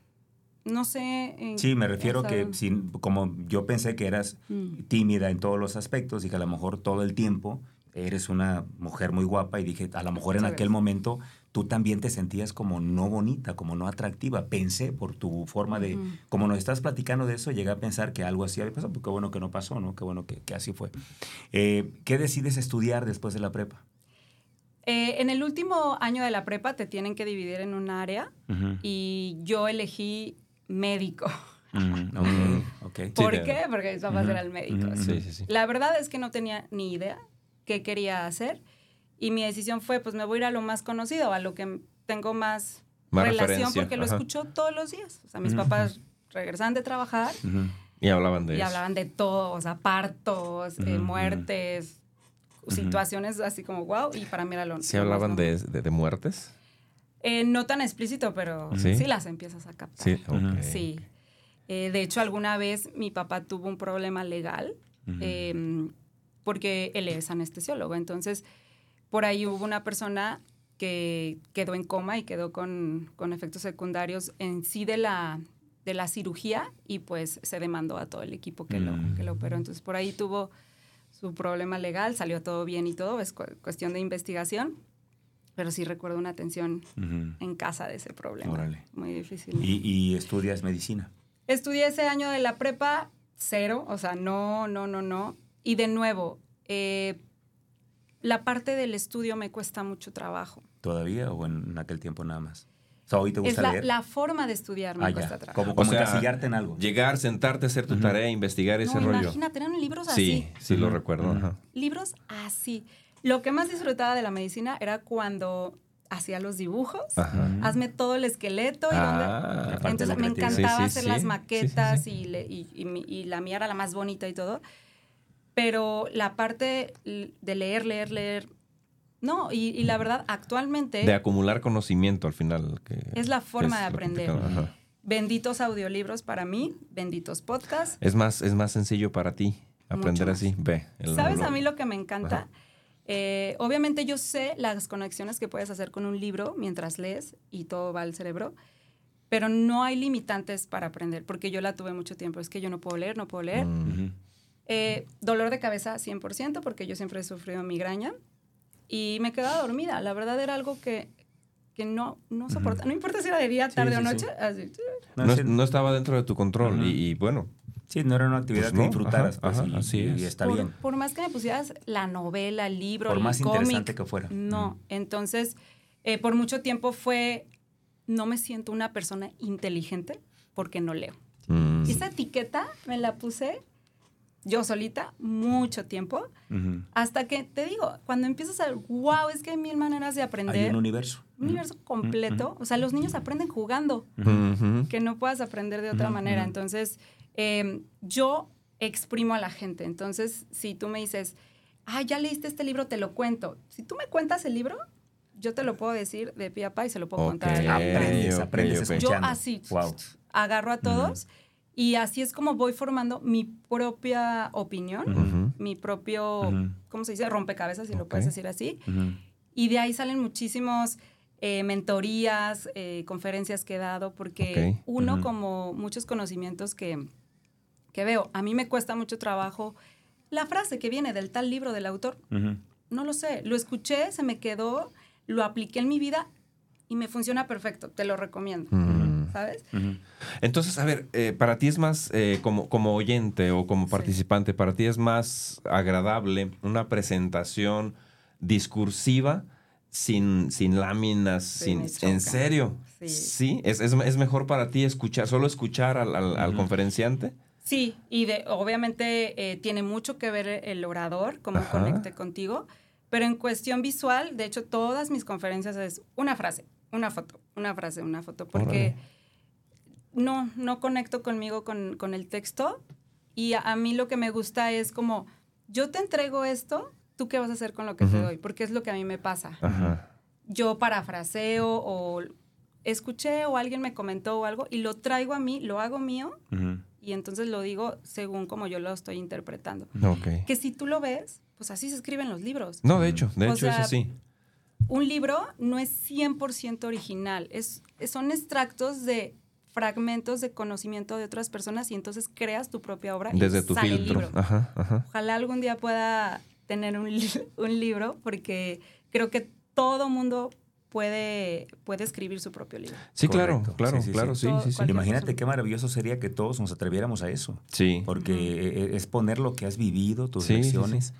no sé. en- Sí, me refiero o sea, que sin, como yo pensé que eras mm, tímida en todos los aspectos y que a lo mejor todo el tiempo eres una mujer muy guapa y dije, a lo mejor en aquel momento tú también te sentías como no bonita, como no atractiva. Pensé por tu forma de, Ujú. como nos estás platicando de eso, llegué a pensar que algo así había pasado, pero qué bueno que no pasó, ¿no? Qué bueno que, que así fue. Eh, ¿Qué decides estudiar después de la prepa? eh, en el último año de la prepa te tienen que dividir en un área y yo elegí médico. ok. ¿Por qué? Porque mis papás Ujú, eran médicos. ujú. Sí, sí, sí. La verdad es que no tenía ni idea qué quería hacer y mi decisión fue, pues me voy a ir a lo más conocido, a lo que tengo más, Más relación porque lo ajá. escucho todos los días. O sea, mis papás regresaban de trabajar. Y hablaban de y eso. hablaban de todo, o sea, partos, eh, muertes, situaciones así como wow, y para mí era lo ¿Sí hablaban de, normal. de, de muertes? Eh, no tan explícito, pero ¿Sí? sí, las empiezas a captar. Sí. Eh, de hecho, alguna vez mi papá tuvo un problema legal eh, porque él es anestesiólogo. Entonces, por ahí hubo una persona que quedó en coma y quedó con, con efectos secundarios en sí de la, de la cirugía y pues se demandó a todo el equipo que, lo, Mm. que lo operó. Entonces, por ahí tuvo su problema legal, salió todo bien y todo, es cu- cuestión de investigación. Pero sí recuerdo una tensión Ujú. en casa de ese problema. Órale. Muy difícil. Y, y estudias medicina. Estudié ese año de la prepa, cero, o sea, no, no, no, no. Y de nuevo, eh, la parte del estudio me cuesta mucho trabajo. ¿Todavía o en aquel tiempo nada más? O sea, hoy te Es gusta la, leer. la forma de estudiar me Ah, cuesta trabajo. Como, O como sea, encasillarte en algo. Llegar, sentarte, hacer tu Ujú. tarea, investigar ese no, rollo. imagínate, eran libros Sí, así. sí lo Ujú, recuerdo. ujú. ajá. Libros así. Lo que más disfrutaba de la medicina era cuando hacía los dibujos. Ajá. Hazme todo el esqueleto y Ah, La parte de Entonces me encantaba Sí, sí, hacer sí. las Sí, sí, maquetas sí. Y, le- y- y y la mía era la más bonita y todo. Pero la parte de leer, leer, leer, no. Y, y la verdad, actualmente, De acumular conocimiento al final. que- Es la forma de lo aprender. benditos audiolibros para mí, benditos podcasts. Es más, es más sencillo para ti aprender Mucho así. Ve. el- ¿Sabes lo- a mí lo que me encanta? Ajá. Eh, obviamente yo sé las conexiones que puedes hacer con un libro mientras lees y todo va al cerebro, pero no hay limitantes para aprender, porque yo la tuve mucho tiempo. Es que yo no puedo leer, no puedo leer. Mm. Eh, dolor de cabeza 100%, porque yo siempre he sufrido migraña y me quedaba dormida. La verdad era algo que, que no, no soporta. No importa si era de día, Sí, tarde o noche. sí. así, No, No, sí, no estaba dentro de tu control. Y bueno, sí, no era una actividad Pues que no, disfrutaras. ajá, pues, ajá, y, así y es. está por, bien. por más que me pusieras la novela, el libro, Por el más cómic, interesante que fuera. No, entonces eh, por mucho tiempo fue, no me siento una persona inteligente porque no leo. mm, Y esa etiqueta me la puse yo solita mucho tiempo, hasta que, te digo, cuando empiezas a ver, wow, es que hay mil maneras de Hay aprender. un universo. un universo completo. O sea, los niños aprenden jugando, que no puedas aprender de otra manera. Entonces, eh, yo exprimo a la gente. Entonces, si tú me dices, ah, ya leíste este libro, te lo cuento. Si tú me cuentas el libro, yo te lo puedo decir de pie a pa y se lo puedo contar. Aprendes, aprendes. Yo así Wow. agarro a todos y así es como voy formando mi propia opinión, Ujú. mi propio. ¿cómo se dice? Rompecabezas, si lo puedes decir así. Y de ahí salen muchísimos eh, mentorías, eh, conferencias que he dado, porque uno como muchos conocimientos que, que veo, a mí me cuesta mucho trabajo la frase que viene del tal libro del autor, no lo sé, lo escuché, se me quedó, lo apliqué en mi vida y me funciona perfecto, te lo recomiendo. ¿sabes? Entonces, a ver, eh, para ti es más, eh, como, como oyente o como Sí. participante, para ti es más agradable una presentación discursiva sin, sin láminas, Sí, sin. ¿en serio? Sí. ¿Es, es, es mejor para ti escuchar, solo escuchar al, al- al conferenciante? Sí, y de, obviamente eh, tiene mucho que ver el orador, cómo Ajá. conecte contigo, pero en cuestión visual, de hecho, todas mis conferencias es una frase, una foto, una frase, una foto, porque Órale. no, no conecto conmigo con, con el texto y a, a mí lo que me gusta es como, yo te entrego esto, ¿tú qué vas a hacer con lo que te Ujú. doy? Porque es lo que a mí me pasa. Ajá. Yo parafraseo o escuché o alguien me comentó o algo y lo traigo a mí, lo hago mío Ujú. Y entonces lo digo según como yo lo estoy interpretando. Que si tú lo ves, pues así se escriben los libros. No, de hecho, de O hecho es así. Un libro no es 100% original, es, son extractos de fragmentos de conocimiento de otras personas y entonces creas tu propia obra. y Desde tu sale el filtro. libro. Ajá, ajá. Ojalá algún día pueda tener un, un libro porque creo que todo mundo puede, puede escribir su propio libro. Sí, claro, Correcto. claro, Sí, sí, sí. claro, sí, Todo- Imagínate persona. qué maravilloso sería que todos nos atreviéramos a eso. Sí. Porque eh, es poner lo que has vivido, tus Sí, sí, lecciones.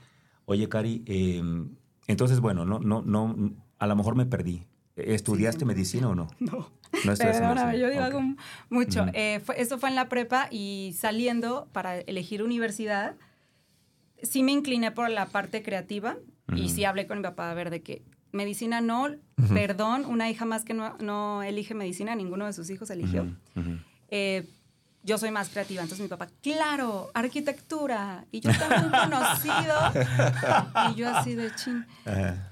Oye, Cari, eh, entonces, bueno, no, no, no, a lo mejor me perdí. ¿Estudiaste sí. medicina o no? No. No estudiaste yo digo Ok. algo mucho. Ujú. Eh, fue- eso fue en la prepa y saliendo para elegir universidad, sí me incliné por la parte creativa y sí hablé con mi papá a ver de que medicina no, Ujú. perdón, una hija más que no, no elige medicina, ninguno de sus hijos eligió. Ujú, ujú. Eh, yo soy más creativa, entonces mi papá, claro, arquitectura. Y yo tengo un conocido, y yo así de chin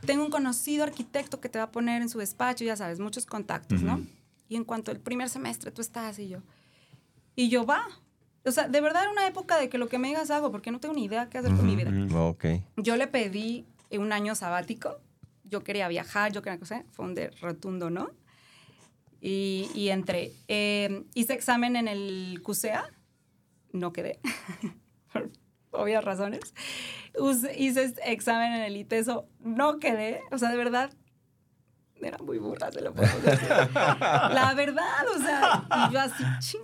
tengo un conocido arquitecto que te va a poner en su despacho, ya sabes, muchos contactos, ¿no? Y en cuanto el primer semestre tú estás y yo. Y yo, va. O sea, de verdad era una época de que lo que me digas hago, porque no tengo ni idea qué hacer con mi vida. Ujú. Ok. Yo le pedí un año sabático. Yo quería viajar, yo quería cosa. Fue un de rotundo, ¿no? Y, y entré. Eh, hice examen en el CUSEA. No quedé. Por obvias razones. Hice examen en el ITESO. No quedé. O sea, de verdad. Era muy burra, se lo puedo decir. La verdad, o sea, y yo así, ching.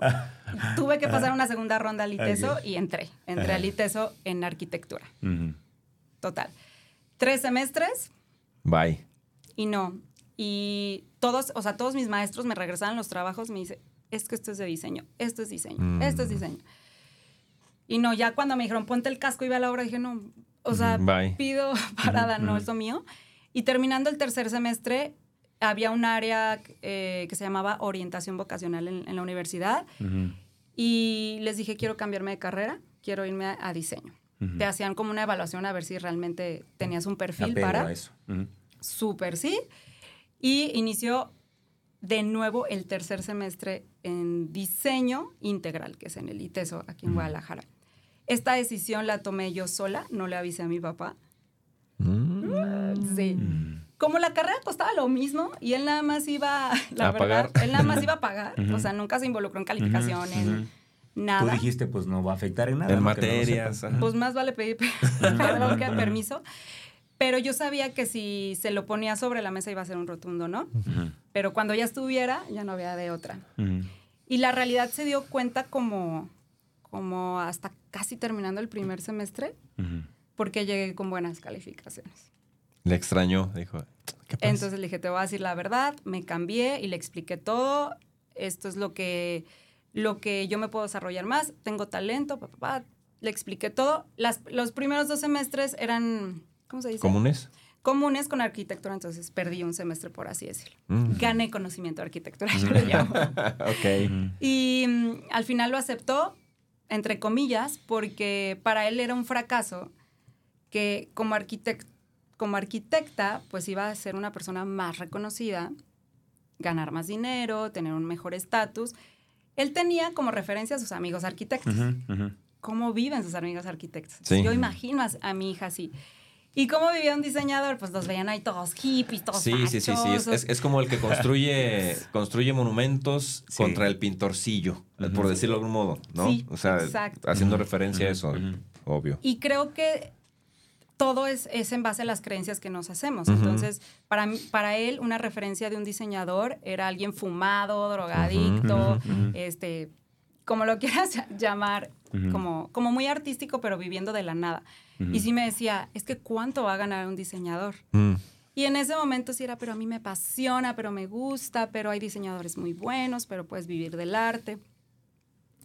Tuve que pasar una segunda ronda al ITESO y entré. Entré al ITESO en arquitectura. Total. Tres semestres Bye. y no. Y todos, o sea, todos mis maestros me regresaban los trabajos, me dice, es que esto es de diseño, esto es diseño, Mm. esto es diseño. Y no, ya cuando me dijeron, ponte el casco y ve a la obra, dije, no, o sea, Bye. pido parada, no ujú. es lo mío. Y terminando el tercer semestre, había un área eh, que se llamaba orientación vocacional en, en la universidad Ujú. y les dije, quiero cambiarme de carrera, quiero irme a, a diseño. Ujú. Te hacían como una evaluación a ver si realmente tenías un perfil Apego para. a eso. Ujú. Súper, sí. Y inició de nuevo el tercer semestre en diseño integral, que es en el ITESO, aquí en Guadalajara. Esta decisión la tomé yo sola, no le avisé a mi papá. Mm. Sí. Como la carrera costaba lo mismo y él nada más iba, la A verdad, pagar. él nada más iba a pagar. Ujú. O sea, nunca se involucró en calificaciones, Ujú, ujú. Nada. Tú dijiste, pues no va a afectar en nada. En materias. Pues más vale pedir perdón que permiso. Pero yo sabía que si se lo ponía sobre la mesa iba a ser un rotundo, ¿no? Pero cuando ya estuviera, ya no había de otra. Y la realidad se dio cuenta como, como hasta casi terminando el primer semestre, porque llegué con buenas calificaciones. Le extrañó, dijo. ¿Qué pasa? Entonces le dije, te voy a decir la verdad, me cambié y le expliqué todo. Esto es lo que, lo que yo me puedo desarrollar más. Tengo talento, papá. Pa, pa. Le expliqué todo. Las, los primeros dos semestres eran, ¿cómo se dice? ¿Comunes? Comunes con arquitectura, entonces perdí un semestre, por así decirlo. Mm. Gané conocimiento de arquitectura, yo le llamo. ok. Y mm, al final lo aceptó, entre comillas, porque para él era un fracaso que como, arquitect- como arquitecta, pues iba a ser una persona más reconocida, ganar más dinero, tener un mejor estatus. Él tenía como referencia a sus amigos arquitectos. ¿Cómo viven sus amigos arquitectos? Sí. Yo imagino a, a mi hija así. ¿Y cómo vivía un diseñador? Pues los veían ahí todos hippies, todos Sí, sí, sí, sí. Es, fachosos. es- es como el que construye, construye monumentos Sí. contra el pintorcillo, por decirlo de algún modo, ¿no? Sí, o sea, exacto. haciendo referencia a eso, obvio. Y creo que todo es, es en base a las creencias que nos hacemos. Entonces, para, para él, una referencia de un diseñador era alguien fumado, drogadicto, este, como lo quieras llamar, como, como muy artístico, pero viviendo de la nada. Y sí me decía, es que ¿cuánto va a ganar un diseñador? Mm. Y en ese momento sí era, pero a mí me apasiona, pero me gusta, pero hay diseñadores muy buenos, pero puedes vivir del arte.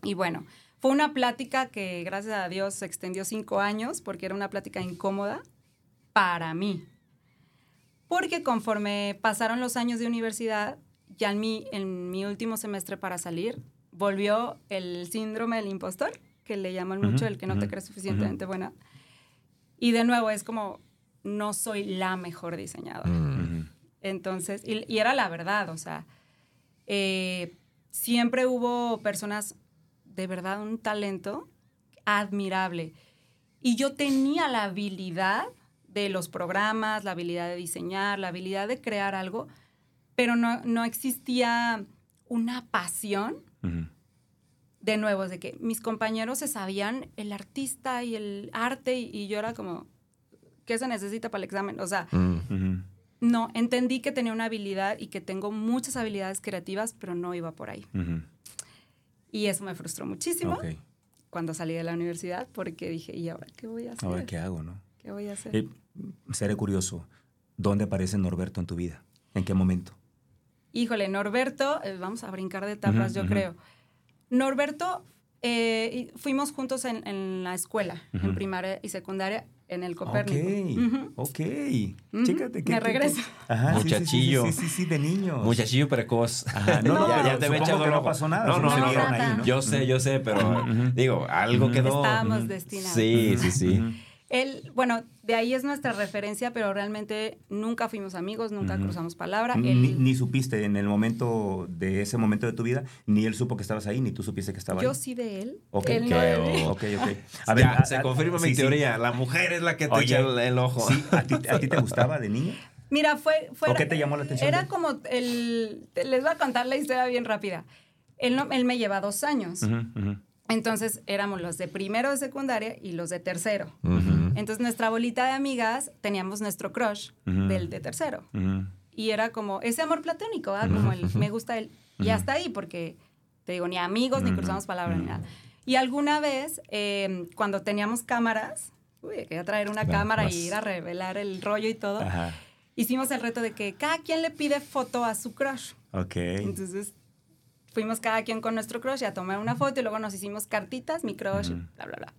Y bueno, fue una plática que gracias a Dios se extendió cinco años porque era una plática incómoda para mí. Porque conforme pasaron los años de universidad, ya en mi, en mi último semestre para salir, volvió el síndrome del impostor, que le llaman mucho Ujú, el que no te crees suficientemente buena. Y de nuevo es como, no soy la mejor diseñadora. Mm. Entonces, y, y era la verdad, o sea, Eh, siempre hubo personas, de verdad, un talento admirable. Y yo tenía la habilidad de los programas, la habilidad de diseñar, la habilidad de crear algo, pero no, no existía una pasión de nuevo, de que mis compañeros se sabían el artista y el arte y, y yo era como, ¿qué se necesita para el examen? O sea, Mm. No, entendí que tenía una habilidad y que tengo muchas habilidades creativas, pero no iba por ahí. Y eso me frustró muchísimo cuando salí de la universidad porque dije, ¿y ahora qué voy a hacer? Ahora, ¿qué hago, no? ¿Qué voy a hacer? Eh, seré curioso. ¿Dónde aparece Norberto en tu vida? ¿En qué momento? Híjole, Norberto, eh, vamos a brincar de etapas, Ujú, yo ujú. creo. Norberto, eh, fuimos juntos en, en la escuela, en primaria y secundaria, en el Copérnico. Ok, Ujú. ok. Ujú, Chécate. me qué- qué- regreso. Ajá, sí, sí, sí, Muchachillo. Sí, sí, sí, de niño. Muchachillo precoz. Ajá, no, no, No, ya, ya te había supongo echado que no pasó nada. No, no, no, vieron nada. ahí, ¿no? Yo sé, yo sé, pero digo, algo quedó. Estábamos destinados. Sí, sí, sí. Él, bueno, de ahí es nuestra referencia, pero realmente nunca fuimos amigos, nunca cruzamos palabra. Ni, Él- ni supiste en el momento de ese momento de tu vida, ni él supo que estabas ahí, ni tú supiste que estaba yo ahí. sí de él. Ok, él no Qué de mí. oh. ok, ok. Ya, a- se a- confirma mi sí. teoría. La mujer es la que te Oye, echa el, el ojo. Sí, ¿a ti, a te gustaba de niño? Mira, fue, fue. ¿O qué te llamó la atención Era como el. te- Les voy a contar la historia bien rápida. Él, no- él me lleva dos años. Ujú, ujú. Entonces éramos los de primero de secundaria y los de tercero. Entonces nuestra bolita de amigas teníamos nuestro crush Ujú. del de tercero. Y era como ese amor platónico, ¿verdad? como el me gusta él. Y hasta ahí, porque te digo, ni amigos, ni cruzamos palabras, ni nada. Y alguna vez, eh, cuando teníamos cámaras, uy, quería traer una cámara y ir a revelar el rollo y todo, Ajá. hicimos el reto de que cada quien le pide foto a su crush. Ok. Entonces fuimos cada quien con nuestro crush a tomar una foto y luego nos hicimos cartitas, mi crush, bla, bla, bla.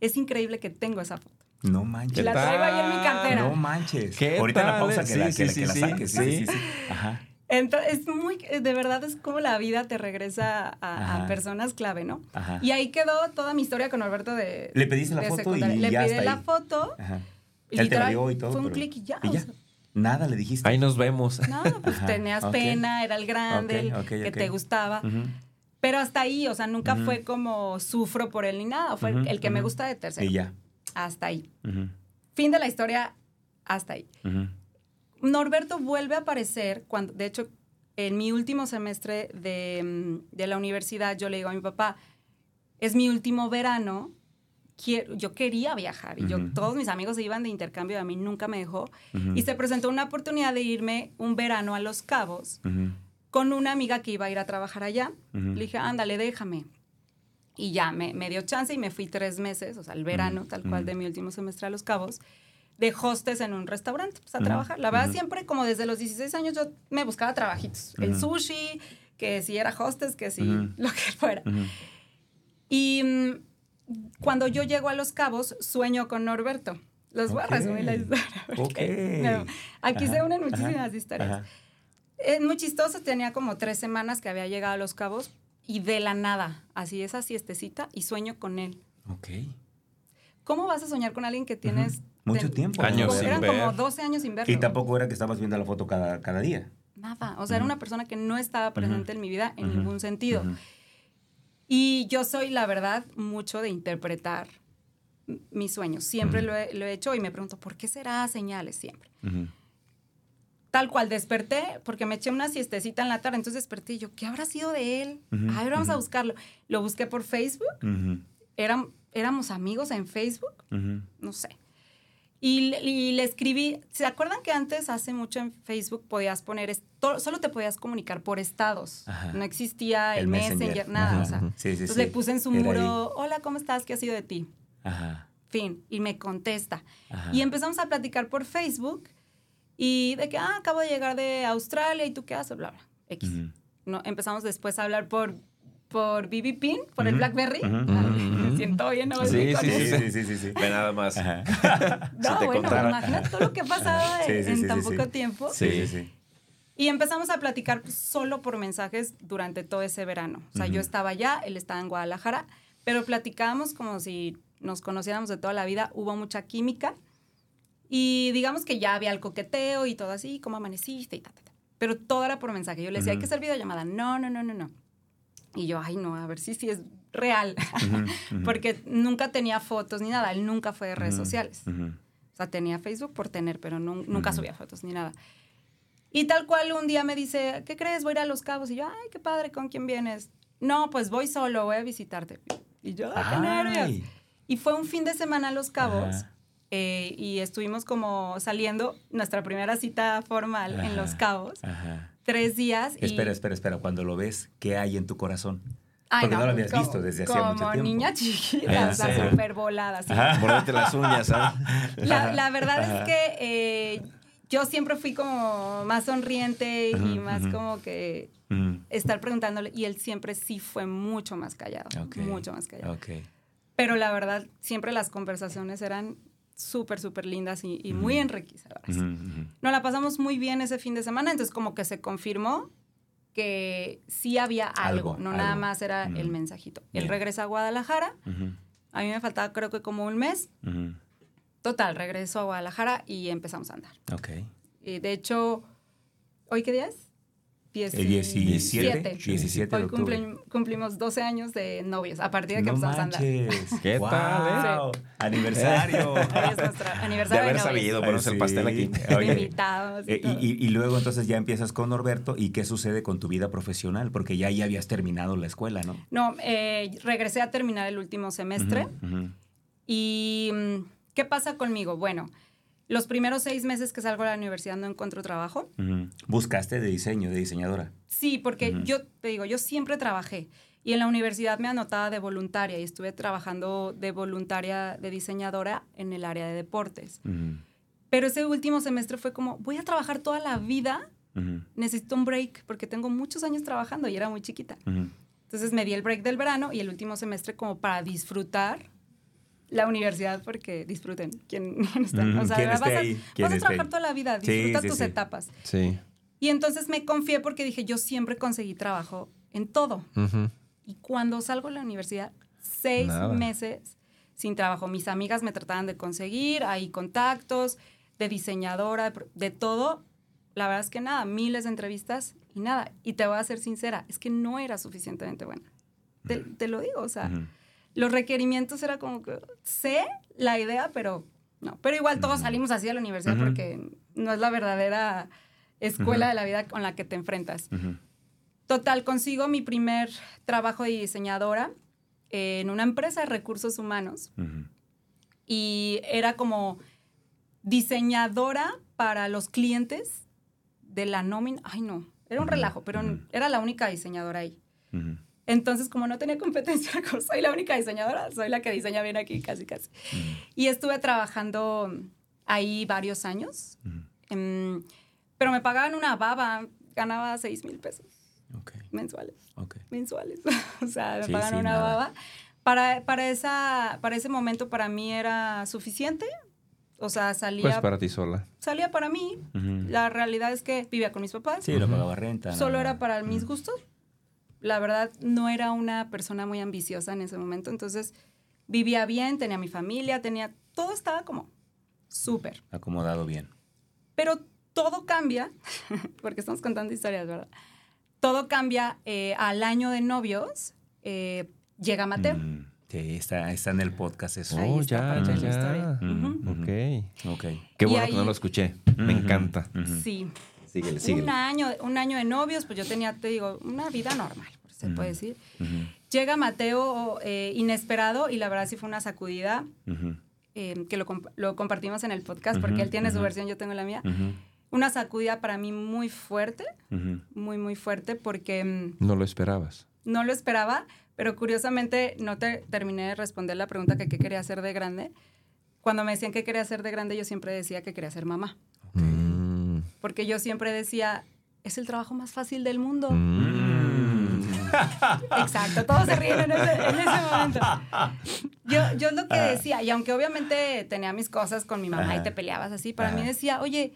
Es increíble que tengo esa foto. No manches. la traigo ahí en mi cartera. No manches. ¿Qué Ahorita en la tal, pausa eh? que, la, Sí, que, la- sí, que la sí, saques. sí. Sí, sí, sí. Ajá. Entonces, es muy, de verdad es como la vida te regresa a, a personas clave, ¿no? Ajá. Y ahí quedó toda mi historia con Alberto de. Le pediste la de foto y. Le ya pedí está la ahí. foto. Ajá. y Él te la dio y todo. Fue un pero- clic y ya. Y o ya. sea, Nada le dijiste. Ahí nos vemos. no, pues Ajá, tenías pena, era el grande, el que te gustaba. Pero hasta ahí, o sea, nunca fue como sufro por él ni nada. Fue el que me gusta de tercero. Y ya. Hasta ahí. Fin de la historia, hasta ahí. Norberto vuelve a aparecer cuando, de hecho, en mi último semestre de, mm, de la universidad, yo le digo a mi papá, es mi último verano, quiero, yo quería viajar y yo, Ujú. todos mis amigos se iban de intercambio, a mí nunca me dejó. Ujú. Y se presentó una oportunidad de irme un verano a Los Cabos Ujú, con una amiga que iba a ir a trabajar allá. Le dije, ándale, déjame. Y ya, me, me dio chance y me fui tres meses, o sea, el verano, tal cual, de mi último semestre a Los Cabos, de hostes en un restaurante, pues, a Ujú, trabajar. La verdad, ujú. siempre, como desde los 16 años, yo me buscaba trabajitos. El Ujú. sushi, que si era hostes, que si lo que fuera. Y mm, cuando yo llego a Los Cabos, sueño con Norberto. Los voy a resumir la historia. porque, Ok. no, aquí se Ajá, unen ajá, muchísimas historias. ajá. Es muy chistoso, tenía como tres semanas que había llegado a Los Cabos y de la nada, así esa siestecita y sueño con él. Ok. ¿Cómo vas a soñar con alguien que tienes... Mucho de- tiempo. Años sin Eran ver. como 12 años sin verlo. Y tampoco era que estabas viendo la foto cada, cada día. Nada, o sea, era una persona que no estaba presente en mi vida en ningún sentido. Y yo soy, la verdad, mucho de interpretar mis sueños. Siempre lo, he, lo he hecho y me pregunto, ¿por qué será señales siempre? Tal cual, desperté porque me eché una siestecita en la tarde, entonces desperté y yo, ¿qué habrá sido de él? Ujú, A ver, vamos a buscarlo. Lo busqué por Facebook, Eram- éramos amigos en Facebook, no sé. Y, le- y le escribí, ¿se acuerdan que antes, hace mucho en Facebook, podías poner, solo te podías comunicar por estados? Ajá. No existía el, El messenger, Messenger. nada. O sea, Sí, sí, entonces sí. le puse en su Era muro, hola, ¿cómo estás? ¿Qué ha sido de ti? Ajá. Fin. Y me contesta. Ajá. Y empezamos a platicar por Facebook y de que, ah, acabo de llegar de Australia y tú qué haces, bla, bla, X. Ujú. No, empezamos después a hablar por, por BB Pin, por el Ujú. BlackBerry. Ujú, Ah, ujú, Me ujú. Siento bien, ¿no? Sí, sí. Sí, sí, sí, sí, sí. Ve nada más. No, bueno, contara. imagínate todo lo que ha pasado Sí, en, sí, en sí, tan sí, poco sí. tiempo. Sí, sí, Sí. sí. Y empezamos a platicar solo por mensajes durante todo ese verano. O sea, yo estaba allá, él estaba en Guadalajara, pero platicábamos como si nos conociéramos de toda la vida. Hubo mucha química y digamos que ya había el coqueteo y todo así, cómo amaneciste y ta, ta, ta. pero todo era por mensaje. Yo le decía, hay que hacer videollamada. No, no, no, no, no. Y yo, ay, no, a ver si sí es real. Porque nunca tenía fotos ni nada. Él nunca fue de redes sociales. O sea, tenía Facebook por tener, pero nunca subía fotos ni nada. Y tal cual un día me dice, ¿qué crees? Voy a ir a Los Cabos. Y yo, ay, qué padre, ¿con quién vienes? No, pues voy solo, voy a visitarte. Y yo, ay, qué nervios. Y fue un fin de semana a Los Cabos. Eh, y estuvimos como saliendo nuestra primera cita formal en Los Cabos. Tres días. Espera, espera, espera. Cuando lo ves, ¿qué hay en tu corazón? Porque no, lo habías visto desde hace mucho tiempo. Como niña chiquita, o sea, súper volada. Morderte las uñas, ¿sabes? La, la, verdad es que eh, yo siempre fui como más sonriente y más como que estar preguntándole. Y él siempre sí fue mucho más callado. Mucho más callado. Pero la verdad, siempre las conversaciones eran súper, súper lindas y, muy enriquecedoras. Nos la pasamos muy bien ese fin de semana, entonces como que se confirmó que sí había algo, no nada más era el mensajito. Él regresa a Guadalajara, a mí me faltaba creo que como un mes. Total, regreso a Guadalajara y empezamos a andar. Ok. Y de hecho, ¿hoy qué día es? El 17, 17 Hoy cumplimos 12 años de novios, a partir de que empezamos a andar. ¿Qué tal, eh? Aniversario. Hoy es nuestro aniversario. De haber sabido ponerse el pastel aquí. invitados. Y, eh, y, y, luego entonces ya empiezas con Norberto. ¿Y qué sucede con tu vida profesional? Porque ya, ya habías terminado la escuela, ¿no? No, eh, regresé a terminar el último semestre. Y mm, ¿qué pasa conmigo? Bueno, los primeros seis meses que salgo de la universidad no encuentro trabajo. ¿Buscaste de diseño, de diseñadora? Sí, porque yo te digo, yo siempre trabajé. Y en la universidad me anotaba de voluntaria y estuve trabajando de voluntaria de diseñadora en el área de deportes. Pero ese último semestre fue como, voy a trabajar toda la vida, necesito un break porque tengo muchos años trabajando y era muy chiquita. Entonces me di el break del verano y el último semestre como para disfrutar la universidad porque disfruten quien, está. O sea, vas, a, vas a trabajar toda la vida, disfruta tus etapas. Sí. Y entonces me confié porque dije, yo siempre conseguí trabajo en todo. Y cuando salgo de la universidad, seis meses sin trabajo. Mis amigas me trataban de conseguir, hay contactos, de diseñadora, de todo. La verdad es que nada, miles de entrevistas y nada. Y te voy a ser sincera, es que no era suficientemente buena. Te, lo digo, o sea los requerimientos era como que sé la idea, pero no. Pero igual todos salimos así a la universidad porque no es la verdadera escuela de la vida con la que te enfrentas. Total, consigo mi primer trabajo de diseñadora en una empresa de recursos humanos. Y era como diseñadora para los clientes de la nómina. Ay, no, era un relajo, pero era la única diseñadora ahí. Entonces, como no tenía competencia, soy la única diseñadora, soy la que diseña bien aquí, casi, casi. Y estuve trabajando ahí varios años, em, pero me pagaban una baba, ganaba 6 mil pesos mensuales. Mensuales. o sea, me pagaban una baba. Para, para, esa, para ese momento, para mí era suficiente. O sea, salía. Pues para ti sola. Salía para mí. La realidad es que vivía con mis papás. Sí, lo pagaba renta. Solo era para mis gustos la verdad no era una persona muy ambiciosa en ese momento, entonces vivía bien, tenía mi familia, tenía, todo estaba como súper. Acomodado bien. Pero todo cambia, porque estamos contando historias, ¿verdad? Todo cambia eh, al año de novios, eh, llega Mateo. Mm, sí, está, está, en el podcast eso. oh, ya, ya, ya. Ok. Ok. Qué bueno que no lo escuché. Me encanta. Sí. Un año, un año de novios, pues yo tenía, te digo, una vida normal, se puede decir. Llega Mateo eh, inesperado y la verdad sí fue una sacudida, eh, que lo, lo, compartimos en el podcast porque él tiene su versión, yo tengo la mía. Una sacudida para mí muy fuerte, muy, muy fuerte porque... Mm, no lo esperabas. No lo esperaba, pero curiosamente no te terminé de responder la pregunta que qué quería hacer de grande. Cuando me decían qué quería hacer de grande, yo siempre decía que quería ser mamá. Porque yo siempre decía, es el trabajo más fácil del mundo. Mm. Exacto, todos se ríen en ese, momento. Yo, yo lo que ah. decía, y aunque obviamente tenía mis cosas con mi mamá y te peleabas así, para mí decía, oye,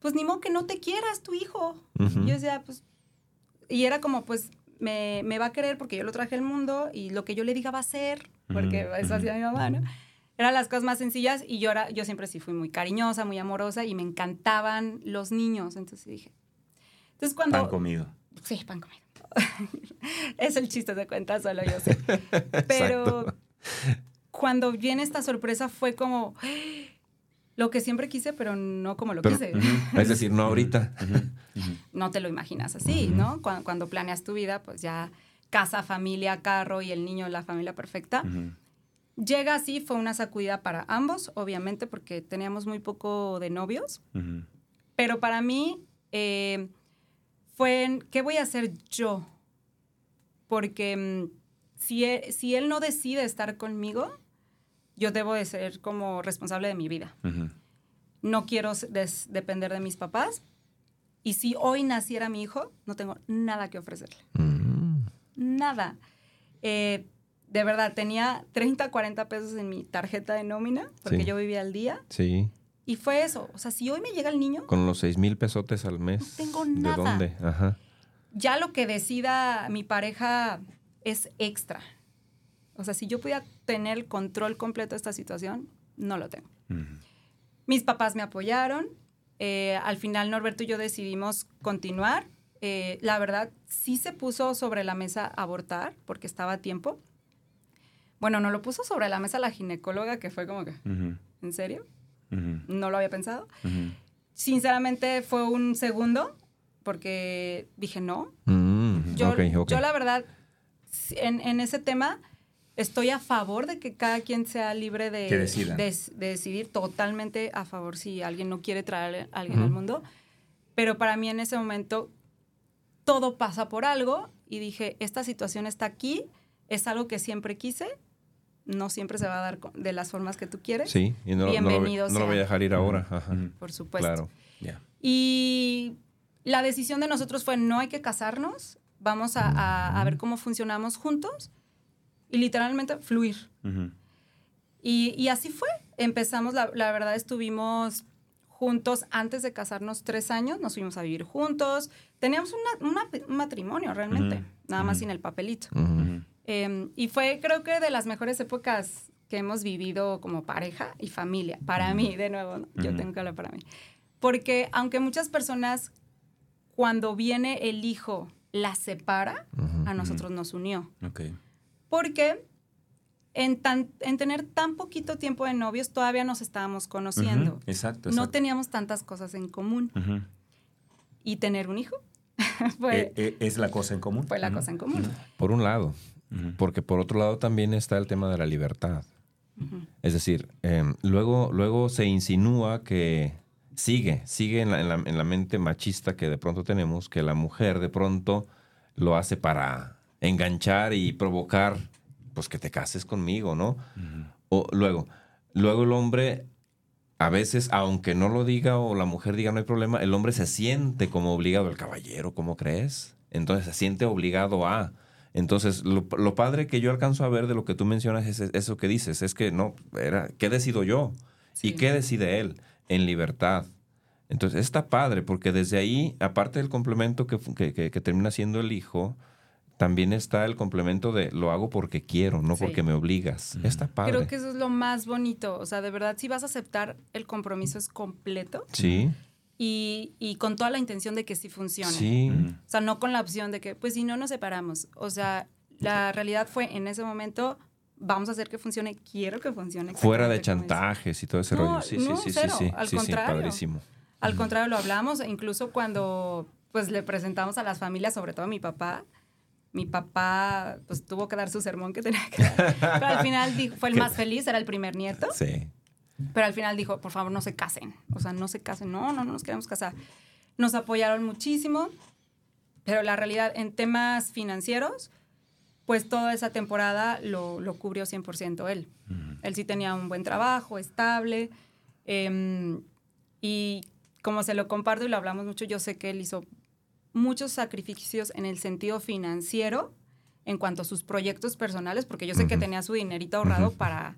pues ni modo que no te quieras tu hijo. Yo decía, pues, y era como, pues, me, me, va a querer porque yo lo traje al mundo y lo que yo le diga va a ser, porque eso hacía mi mamá, ¿no? Eran las cosas más sencillas y yo, era, yo siempre sí fui muy cariñosa, muy amorosa y me encantaban los niños. Entonces dije, Entonces cuando... Pan comido. Sí, pan comido. es el chiste de cuenta solo yo sé. Pero cuando viene esta sorpresa fue como lo que siempre quise, pero no como lo quise. Es decir, no ahorita. no te lo imaginas así, ¿no? Cuando, planeas tu vida, pues ya casa, familia, carro y el niño, la familia perfecta. Llega así, fue una sacudida para ambos, obviamente, porque teníamos muy poco de novios. Pero para mí eh, fue, ¿qué voy a hacer yo? Porque mm, si, e, si él no decide estar conmigo, yo debo de ser como responsable de mi vida. No quiero depender de mis papás. Y si hoy naciera mi hijo, no tengo nada que ofrecerle. Mm. Nada. Eh, de verdad, tenía 30, 40 pesos en mi tarjeta de nómina, porque yo vivía al día. Sí. Y fue eso. O sea, si hoy me llega el niño... Con los 6 mil pesotes al mes. No tengo nada. ¿De dónde? Ajá. Ya lo que decida mi pareja es extra. O sea, si yo pudiera tener el control completo de esta situación, no lo tengo. Mis papás me apoyaron. Eh, al final, Norberto y yo decidimos continuar. Eh, la verdad, sí se puso sobre la mesa abortar, porque estaba a tiempo. Bueno, no lo puso sobre la mesa la ginecóloga, que fue como que, ¿en serio? No lo había pensado. Sinceramente, fue un segundo, porque dije no. Mm, yo, yo, la verdad, en, en ese tema Estoy a favor de que cada quien sea libre de, decidir totalmente a favor si alguien no quiere traer a alguien al mundo. Pero para mí en ese momento todo pasa por algo y dije, esta situación está aquí, es algo que siempre quise, no siempre se va a dar de las formas que tú quieres. Sí, y no, Bienvenidos no, lo, voy a dejar ir ahora. Por supuesto. Claro. Y la decisión de nosotros fue, no hay que casarnos, vamos a ver cómo funcionamos juntos y literalmente fluir. y, así fue. Empezamos, la, verdad, estuvimos juntos antes de casarnos tres años, nos fuimos a vivir juntos, teníamos un matrimonio realmente, nada más sin el papelito. Em, y fue creo que de las mejores épocas que hemos vivido como pareja y familia, para mí, de nuevo, yo tengo que hablar para mí. Porque aunque muchas personas, cuando viene el hijo, la separa, a nosotros nos unió. Okay porque en, en tener tan poquito tiempo de novios todavía nos estábamos conociendo. exacto, No teníamos tantas cosas en común. Y tener un hijo fue, e, e, es la cosa en común. Fue la cosa en común. Por un lado, porque por otro lado también está el tema de la libertad. Es decir, em, luego, luego se insinúa que sigue, sigue en la, en la, mente machista que de pronto tenemos, que la mujer de pronto lo hace para enganchar y provocar, pues que te cases conmigo, ¿no? O luego, luego el hombre, a veces, aunque no lo diga o la mujer diga no hay problema, el hombre se siente como obligado, el caballero, ¿cómo crees? Entonces se siente obligado a... Entonces, lo, padre que yo alcanzo a ver de lo que tú mencionas es eso que dices, es que no, era, ¿qué decido yo? ¿Y qué decide él? En libertad. Entonces, está padre, porque desde ahí, aparte del complemento que, que, que termina siendo el hijo, también está el complemento de lo hago porque quiero, no porque me obligas. Está padre. Creo que eso es lo más bonito. O sea, de verdad, si vas a aceptar, el compromiso es completo. Sí. Y, con toda la intención de que sí funcione. Sí. O sea, no con la opción de que, pues si no nos separamos. O sea, la realidad fue en ese momento, vamos a hacer que funcione, quiero que funcione. Fuera de chantajes y todo ese rollo. Sí, sí, sí, sí, sí. Al contrario. Al contrario, lo hablamos, incluso cuando pues le presentamos a las familias, sobre todo a mi papá, mi papá pues tuvo que dar su sermón que tenía que dar. Pero al final fue el más feliz, era el primer nieto. Sí. Pero al final dijo, por favor, no se casen. O sea, no se casen. No, no, no nos queremos casar. Nos apoyaron muchísimo. Pero la realidad, en temas financieros, pues toda esa temporada lo, lo cubrió 100% él. Él sí tenía un buen trabajo, estable. Em, y como se lo comparto y lo hablamos mucho, yo sé que él hizo muchos sacrificios en el sentido financiero en cuanto a sus proyectos personales, porque yo sé que tenía su dinerito ahorrado para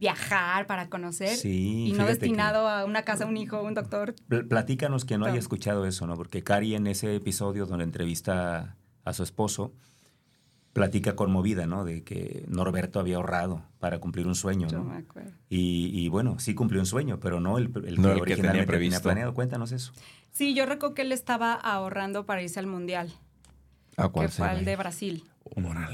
viajar, para conocer, y no destinado a una casa, un hijo, un doctor. Platícanos que no haya escuchado eso, ¿no? Porque Cari en ese episodio donde entrevista a su esposo, platica conmovida, ¿no? De que Norberto había ahorrado para cumplir un sueño, ¿no? me acuerdo. Y, y bueno, sí cumplió un sueño, pero no el, el No que el que tenía originalmente previsto. planeado. Cuéntanos eso. Sí, yo recuerdo que él estaba ahorrando para irse al Mundial, ¿A que cuál fue será? al de Brasil.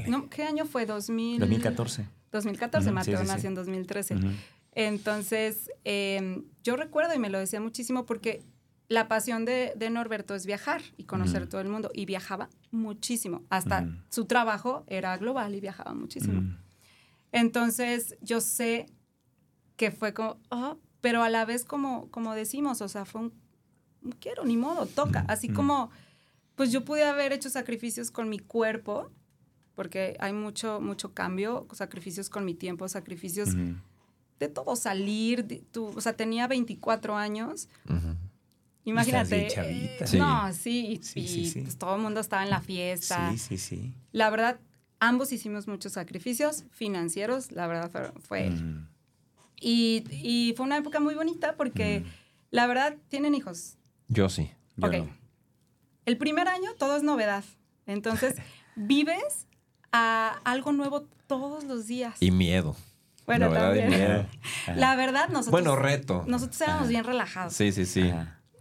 No, ¿Qué año fue? 2000... 2014. 2014, Ujú, Mateo sí, sí, nació sí. en 2013. Ujú. Entonces, eh, yo recuerdo y me lo decía muchísimo porque la pasión de, de Norberto es viajar y conocer Ujú. todo el mundo. Y viajaba muchísimo. Hasta su trabajo era global y viajaba muchísimo. Entonces, yo sé que fue como, ah, pero a la vez como, como decimos, o sea, fue un, no quiero, ni modo, toca. Así como, pues yo pude haber hecho sacrificios con mi cuerpo, porque hay mucho, mucho cambio, sacrificios con mi tiempo, sacrificios de todo, salir, de- tú, o sea, tenía 24 años. Ujú. Imagínate. bien chavita. eh, Sí. No, sí, y, Sí, y, sí, sí. pues, todo el mundo estaba en la fiesta. Sí, sí, sí. La verdad, ambos hicimos muchos sacrificios financieros, la verdad fue, fue él. Ujú. Y, y fue una época muy bonita porque, la verdad, tienen hijos. Yo sí. Yo ok. no. El primer año todo es novedad. Entonces, vives a algo nuevo todos los días. Y miedo. bueno, novedad y también. miedo. La verdad, nosotros, Bueno, reto. nosotros éramos Ajá. bien relajados. Sí, sí, sí.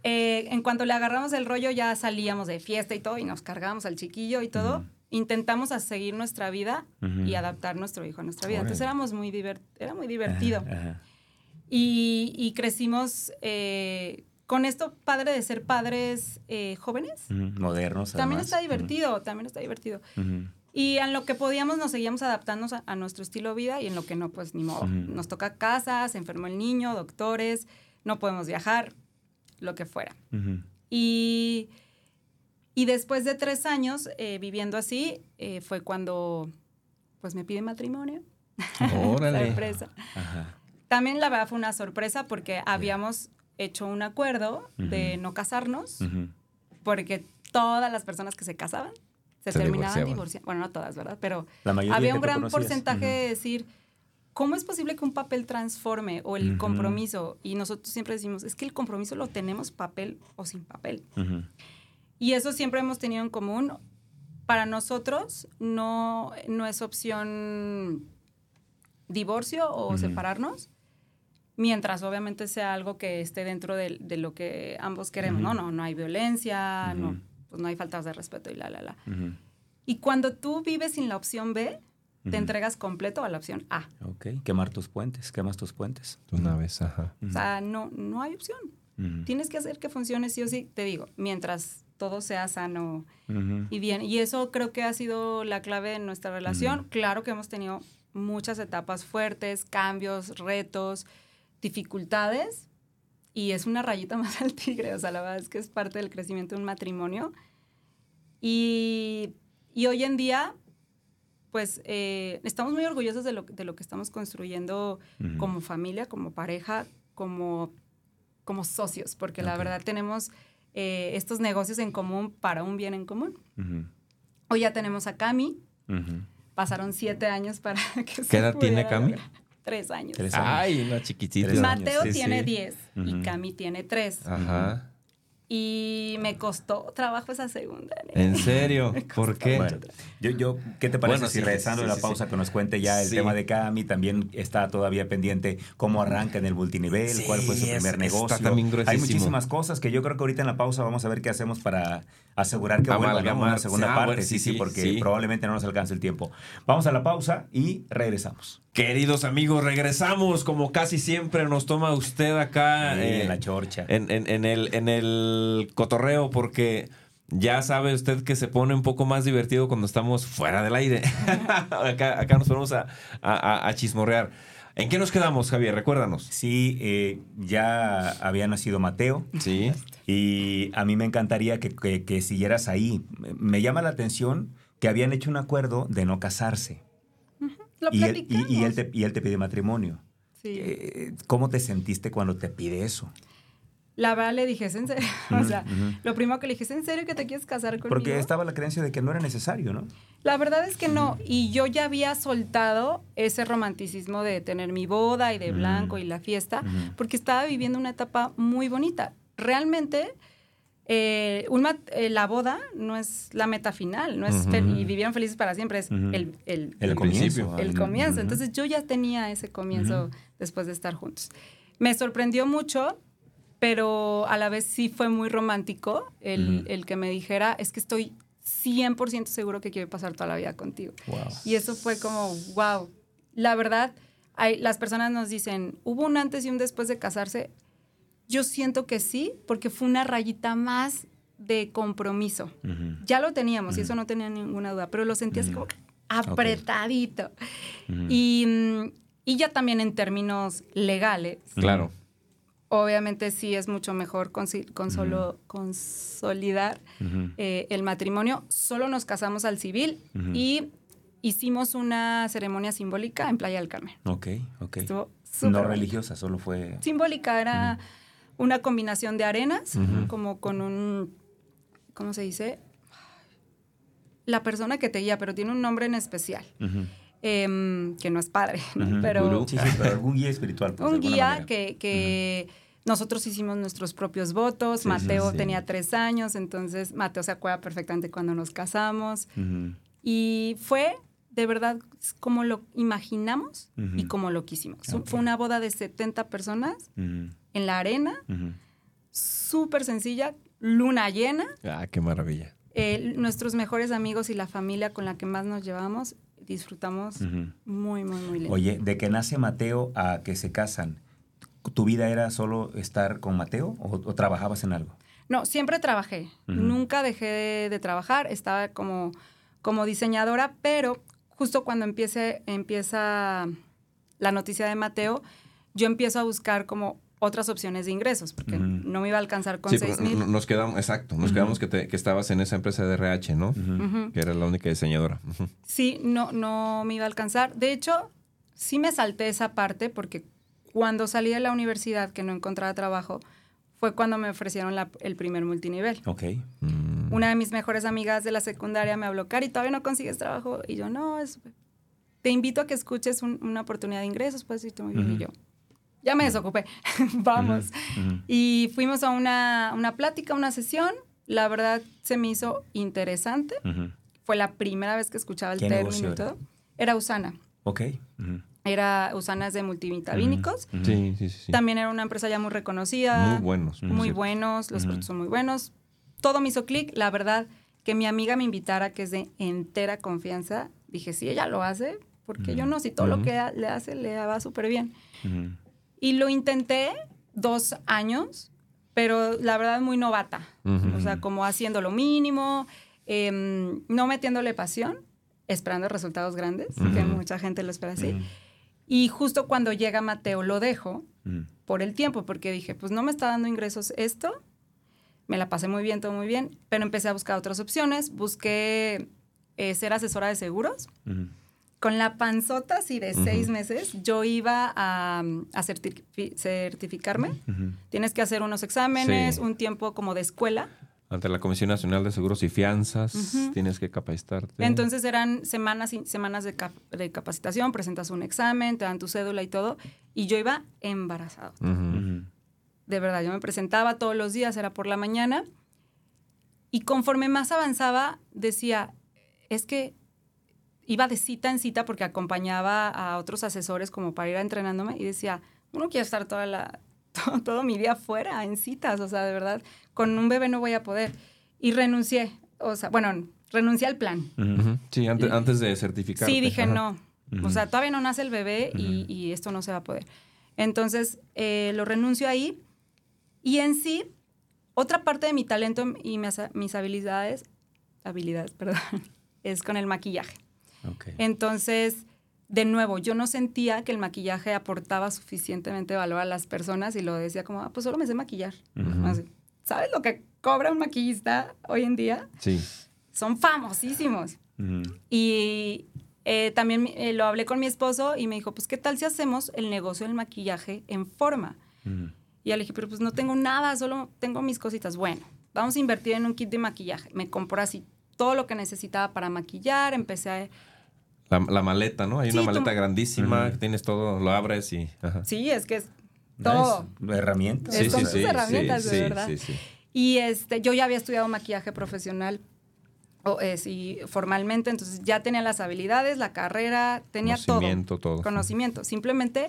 Eh, en cuanto le agarramos el rollo, ya salíamos de fiesta y todo, y nos cargábamos al chiquillo y todo. Intentamos a seguir nuestra vida y adaptar nuestro hijo a nuestra vida. Entonces éramos muy divert era muy divertido. Ajá, ajá. Y, y crecimos eh, con esto padre de ser padres eh, jóvenes. Modernos. También además. está divertido, también está divertido. Y en lo que podíamos nos seguíamos adaptando a, a nuestro estilo de vida y en lo que no, pues ni modo. Nos toca casa, se enfermó el niño, doctores, no podemos viajar, lo que fuera. Y, y después de tres años eh, viviendo así, eh, fue cuando pues me pide matrimonio. Órale. Sorpresa. Ajá. También la verdad fue una sorpresa porque habíamos hecho un acuerdo de no casarnos porque todas las personas que se casaban se, Se terminaban divorciando. Bueno, no todas, ¿verdad? Pero había un gran porcentaje de decir, ¿cómo es posible que un papel transforme o el compromiso? Y nosotros siempre decimos, es que el compromiso lo tenemos papel o sin papel. Ujú. Y eso siempre hemos tenido en común. Para nosotros no, no es opción divorcio o separarnos, mientras obviamente sea algo que esté dentro de, de lo que ambos queremos. No, no, no hay violencia, no. Pues no hay faltas de respeto y la, la, la. Ujú. Y cuando tú vives sin la opción B, te entregas completo a la opción A. Ok. Quemar tus puentes. Quemas tus puentes. Una vez, ajá. O sea, no, no hay opción. Tienes que hacer que funcione sí o sí, te digo, mientras todo sea sano y bien. Y eso creo que ha sido la clave de nuestra relación. Claro que hemos tenido muchas etapas fuertes, cambios, retos, dificultades. Y es una rayita más al tigre. O sea, la verdad es que es parte del crecimiento de un matrimonio. Y, y hoy en día, pues eh, estamos muy orgullosos de lo, de lo que estamos construyendo como familia, como pareja, como, como socios, porque la verdad tenemos eh, estos negocios en común para un bien en común. Hoy ya tenemos a Cami, pasaron siete años para que se ¿Qué edad tiene Cami? lograr. Tres años. Tres años. Ay, una chiquitita. Mateo sí, tiene sí. diez y. Cami tiene tres. Ajá. Y me costó trabajo esa segunda. ¿En serio? ¿Por qué? Bueno, yo, yo, ¿qué te parece Bueno, si sí, regresando sí, de la sí, pausa sí. que nos cuente ya el Sí. tema de Cami? También está todavía pendiente cómo arranca en el multinivel, Sí, cuál fue su es- primer está negocio. también Hay muchísimas cosas que yo creo que ahorita en la pausa vamos a ver qué hacemos para asegurar que vuelva. Amalgamar. una segunda Ah, parte. bueno, sí, sí, sí, sí, porque sí. probablemente no nos alcance el tiempo. Vamos a la pausa y regresamos. Queridos amigos, regresamos como casi siempre nos toma usted acá Sí, eh, en la chorcha. en, en- en el, en el cotorreo porque ya sabe usted que se pone un poco más divertido cuando estamos fuera del aire. acá, acá nos ponemos a, a- a- a chismorrear. ¿En qué nos quedamos, Javier? Recuérdanos. Sí, eh, ya había nacido Mateo. Sí. Y a mí me encantaría que, que- que siguieras ahí. Me llama la atención que habían hecho un acuerdo de no casarse. Lo Y él, y, y él te, y él te pide matrimonio. Sí. Eh, ¿Cómo te sentiste cuando te pide eso? La verdad le dije, ¿es en serio? o sea, lo primero que le dije, ¿es en serio que te quieres casar conmigo? Porque estaba la creencia de que no era necesario, ¿no? La verdad es que no. Y yo ya había soltado ese romanticismo de tener mi boda y de blanco Mm. y la fiesta, porque estaba viviendo una etapa muy bonita. Realmente, eh, un mat- eh, la boda no es la meta final, no es Ujú. fel- y vivieron felices para siempre, es Ujú. el, el, El El comienzo. el comienzo. Entonces yo ya tenía ese comienzo después de estar juntos. Me sorprendió mucho, pero a la vez sí fue muy romántico el que me dijera, es que estoy 100% seguro que quiero pasar toda la vida contigo. Wow. Y eso fue como, wow. La verdad, hay, las personas nos dicen, ¿hubo un antes y un después de casarse? Yo siento que sí, porque fue una rayita más de compromiso. Ya lo teníamos y eso no tenía ninguna duda, pero lo sentí así como apretadito. Y, mm, y ya también en términos legales, Claro. obviamente sí es mucho mejor consolo- consolidar eh, el matrimonio. Solo nos casamos al civil y hicimos una ceremonia simbólica en Playa del Carmen. Ok, ok. Estuvo súper No bonito. religiosa, solo fue... Simbólica era una combinación de arenas, como con un, ¿cómo se dice? La persona que te guía, pero tiene un nombre en especial, em, que no es padre, ¿no? Pero. Sí, sí, pero algún guía espiritual. pues, un guía manera. que, que nosotros hicimos nuestros propios votos. Sí, Mateo sí. tenía tres años, entonces Mateo se acuerda perfectamente cuando nos casamos. Y fue de verdad como lo imaginamos y como lo quisimos. Fue una boda de 70 personas. En la arena, Ujú. súper sencilla, luna llena. Ah, qué maravilla. Eh, nuestros mejores amigos y la familia con la que más nos llevamos, disfrutamos muy, muy, muy lindo. Oye, de que nace Mateo a que se casan, ¿tu vida era solo estar con Mateo o, o trabajabas en algo? No, siempre trabajé. Nunca dejé de trabajar. Estaba como, como diseñadora, pero justo cuando empiece, empieza la noticia de Mateo, yo empiezo a buscar como otras opciones de ingresos, porque no me iba a alcanzar con Sí, seis pero mil. n- nos quedamos, exacto, nos quedamos que, te- que estabas en esa empresa de RH, ¿no? Que era la única diseñadora. Sí, no, no me iba a alcanzar. De hecho, sí me salté esa parte porque cuando salí de la universidad que no encontraba trabajo, fue cuando me ofrecieron la- el primer multinivel. Ok. Mm. Una de mis mejores amigas de la secundaria me habló, Cari, ¿todavía no consigues trabajo? Y yo, no, es... te invito a que escuches un- una oportunidad de ingresos, puedes irte muy bien. Y yo, ya me desocupé, vamos. Ujú. Y fuimos a una, una plática, una sesión. La verdad se me hizo interesante. Ujú. Fue la primera vez que escuchaba el ¿Qué término y era? todo. Era Usana. Ok. Ujú. Era Usana es de multivitamínicos. Ujú. Sí, sí, sí. sí. También era una empresa ya muy reconocida. Muy buenos. muy buenos, los productos son muy buenos. Todo me hizo clic. La verdad, que mi amiga me invitara, que es de entera confianza, dije, si ella lo hace, porque yo no? Si todo lo que le hace le va súper bien. Y lo intenté dos años, pero la verdad muy novata. O sea, como haciendo lo mínimo, em, no metiéndole pasión, esperando resultados grandes, que mucha gente lo espera así. Y justo cuando llega Mateo lo dejo por el tiempo, porque dije, pues no me está dando ingresos esto, me la pasé muy bien, todo muy bien, pero empecé a buscar otras opciones, busqué eh, ser asesora de seguros. Con la panzota, así de seis meses, yo iba a, a certifi- certificarme. Tienes que hacer unos exámenes, Sí. un tiempo como de escuela. Ante la Comisión Nacional de Seguros y Fianzas tienes que capacitarte. Entonces eran semanas y semanas de, cap- de capacitación, presentas un examen, te dan tu cédula y todo. Y yo iba embarazada. De verdad, yo me presentaba todos los días, era por la mañana. Y conforme más avanzaba, decía, es que iba de cita en cita porque acompañaba a otros asesores como para ir entrenándome y decía, uno quiere estar toda la, todo, todo mi día fuera en citas, o sea, de verdad, con un bebé no voy a poder. Y renuncié, o sea, bueno, renuncié al plan. Ujú. Ujú. Sí, antes, antes de certificarte. Sí, dije Ajá. no. O sea, todavía no nace el bebé y, y esto no se va a poder. Entonces, eh, lo renuncio ahí. Y en sí, otra parte de mi talento y mis, mis habilidades, habilidades, perdón, es con el maquillaje. Entonces, de nuevo, yo no sentía que el maquillaje aportaba suficientemente valor a las personas y lo decía como, ah, pues solo me sé maquillar. Así. ¿Sabes lo que cobra un maquillista hoy en día? Sí. Son famosísimos. Y eh, también eh, lo hablé con mi esposo y me dijo, pues, ¿qué tal si hacemos el negocio del maquillaje en forma? Y ya le dije, pero pues no tengo nada, solo tengo mis cositas. Bueno, vamos a invertir en un kit de maquillaje. Me compró así todo lo que necesitaba para maquillar, empecé a... La, la maleta, ¿no? Hay Sí, una tú- maleta grandísima, que tienes todo, lo abres y... Ajá. Sí, es que es todo. Es herramientas. Sus o sea, herramientas, de sí, verdad. Sí, sí. Y este, yo ya había estudiado maquillaje profesional o, eh, sí, formalmente, entonces ya tenía las habilidades, la carrera, tenía Conocimiento, todo. Conocimiento. Simplemente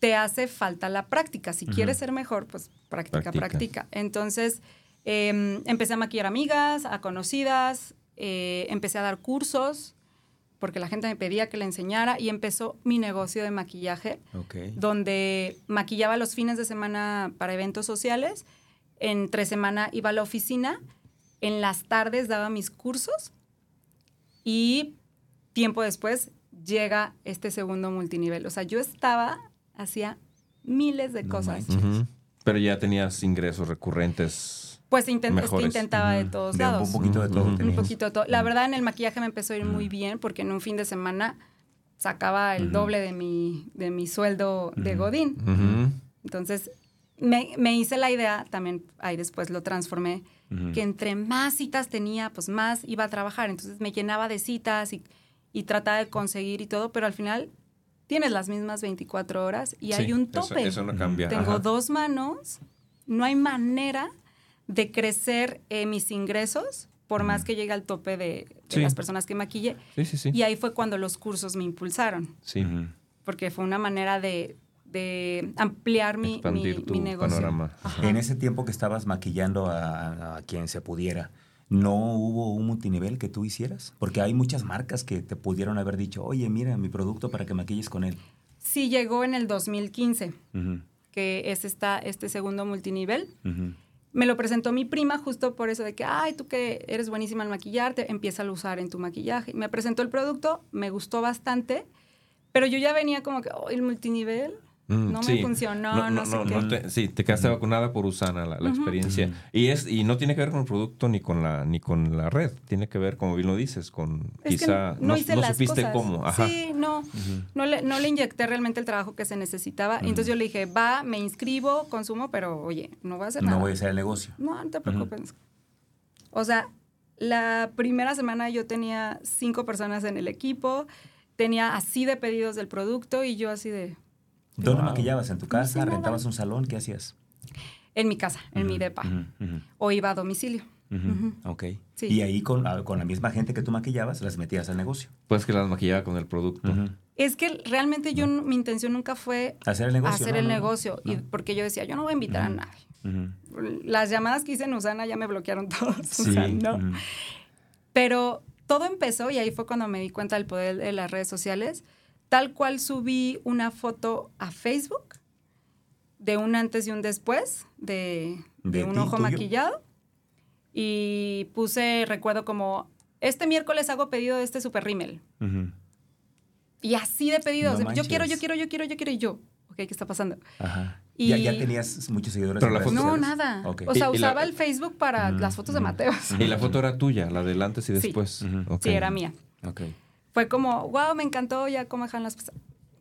te hace falta la práctica. Si quieres ser mejor, pues práctica, Practica. práctica. Entonces, eh, empecé a maquillar amigas, a conocidas, eh, empecé a dar cursos porque la gente me pedía que le enseñara y empezó mi negocio de maquillaje Ok. donde maquillaba los fines de semana para eventos sociales, entre semana iba a la oficina, en las tardes daba mis cursos y tiempo después llega este segundo multinivel. O sea, yo estaba, hacía miles de No cosas. Pero ya tenías ingresos recurrentes. Pues intent- es que Mejores. intentaba de todos De un lados. poquito de todo Ujú. Un poquito de todo. La verdad, en el maquillaje me empezó a ir muy bien porque en un fin de semana sacaba el doble de mi, de mi sueldo de. Godín. Entonces, me, me hice la idea, también ahí después lo transformé, que entre más citas tenía, pues más iba a trabajar. Entonces me llenaba de citas y, y trataba de conseguir y todo, pero al final tienes las mismas 24 horas y hay un eso- tope. Eso, no cambia. Tengo Ajá. dos manos, no hay manera de crecer eh, mis ingresos por más que llegue al tope de, de Sí. las personas que maquille. Sí, sí, sí. Y ahí fue cuando los cursos me impulsaron, Sí. Porque fue una manera de, de ampliar mi, mi, tu mi negocio. panorama. En ese tiempo que estabas maquillando a, a quien se pudiera, ¿no hubo un multinivel que tú hicieras? Porque hay muchas marcas que te pudieron haber dicho, oye, mira mi producto para que maquilles con él. Sí llegó en el 2015, Ujú, que es esta, este segundo multinivel. Me lo presentó mi prima justo por eso de que, ay, tú que eres buenísima al maquillarte, empieza a usar en tu maquillaje. Me presentó el producto, me gustó bastante, pero yo ya venía como que, oh, el multinivel Mm, no sí. me funcionó, no, sé qué. te- sí, te quedaste vacunada por Usana, la, experiencia. Y es y no tiene que ver con el producto ni con la ni con la red. Tiene que ver, como bien lo dices, con Es quizá no, hice no las supiste cosas. cómo. Ajá. Sí, no, no, le, no le inyecté realmente el trabajo que se necesitaba. Entonces yo le dije, va, me inscribo, consumo, pero oye, no voy a hacer No nada. voy a hacer el negocio. No, no te preocupes. O sea, la primera semana yo tenía cinco personas en el equipo, tenía así de pedidos del producto y yo así de... ¿Dónde Wow. maquillabas? ¿En tu casa? ¿Rentabas un salón? ¿Qué hacías? En mi casa, en mi depa. O iba a domicilio. Ok. Sí. Y ahí con, ah, con la misma gente que tú maquillabas, las metías al negocio. Pues que las maquillaba con el producto. Es que realmente yo, mi intención nunca fue Hacer el negocio. hacer no, el no, no. negocio. Y porque yo decía, yo no voy a invitar a nadie. Las llamadas que hice en Usana ya me bloquearon todos. Sí. o sea, ¿no? Pero todo empezó y ahí fue cuando me di cuenta del poder de las redes sociales. Tal cual subí una foto a Facebook de un antes y un después de, de ¿De un ojo tuyo? maquillado. Y puse, recuerdo como, este miércoles hago pedido de este super rímel. Ujú. Y así de pedidos. No yo quiero, yo quiero, yo quiero, yo quiero. Y yo, ok, ¿qué está pasando? Ajá. Y- ¿Ya, ya tenías muchos seguidores Pero en la foto- No, sociales? nada. Ok. O sea, y la- usaba el Facebook para Mm, las fotos de. Mateos. Y la foto era tuya, la del antes y Sí. después. Ujú. Ok. Sí, era mía. Ok. Fue como, wow, me encantó ya cómo dejan las cosas.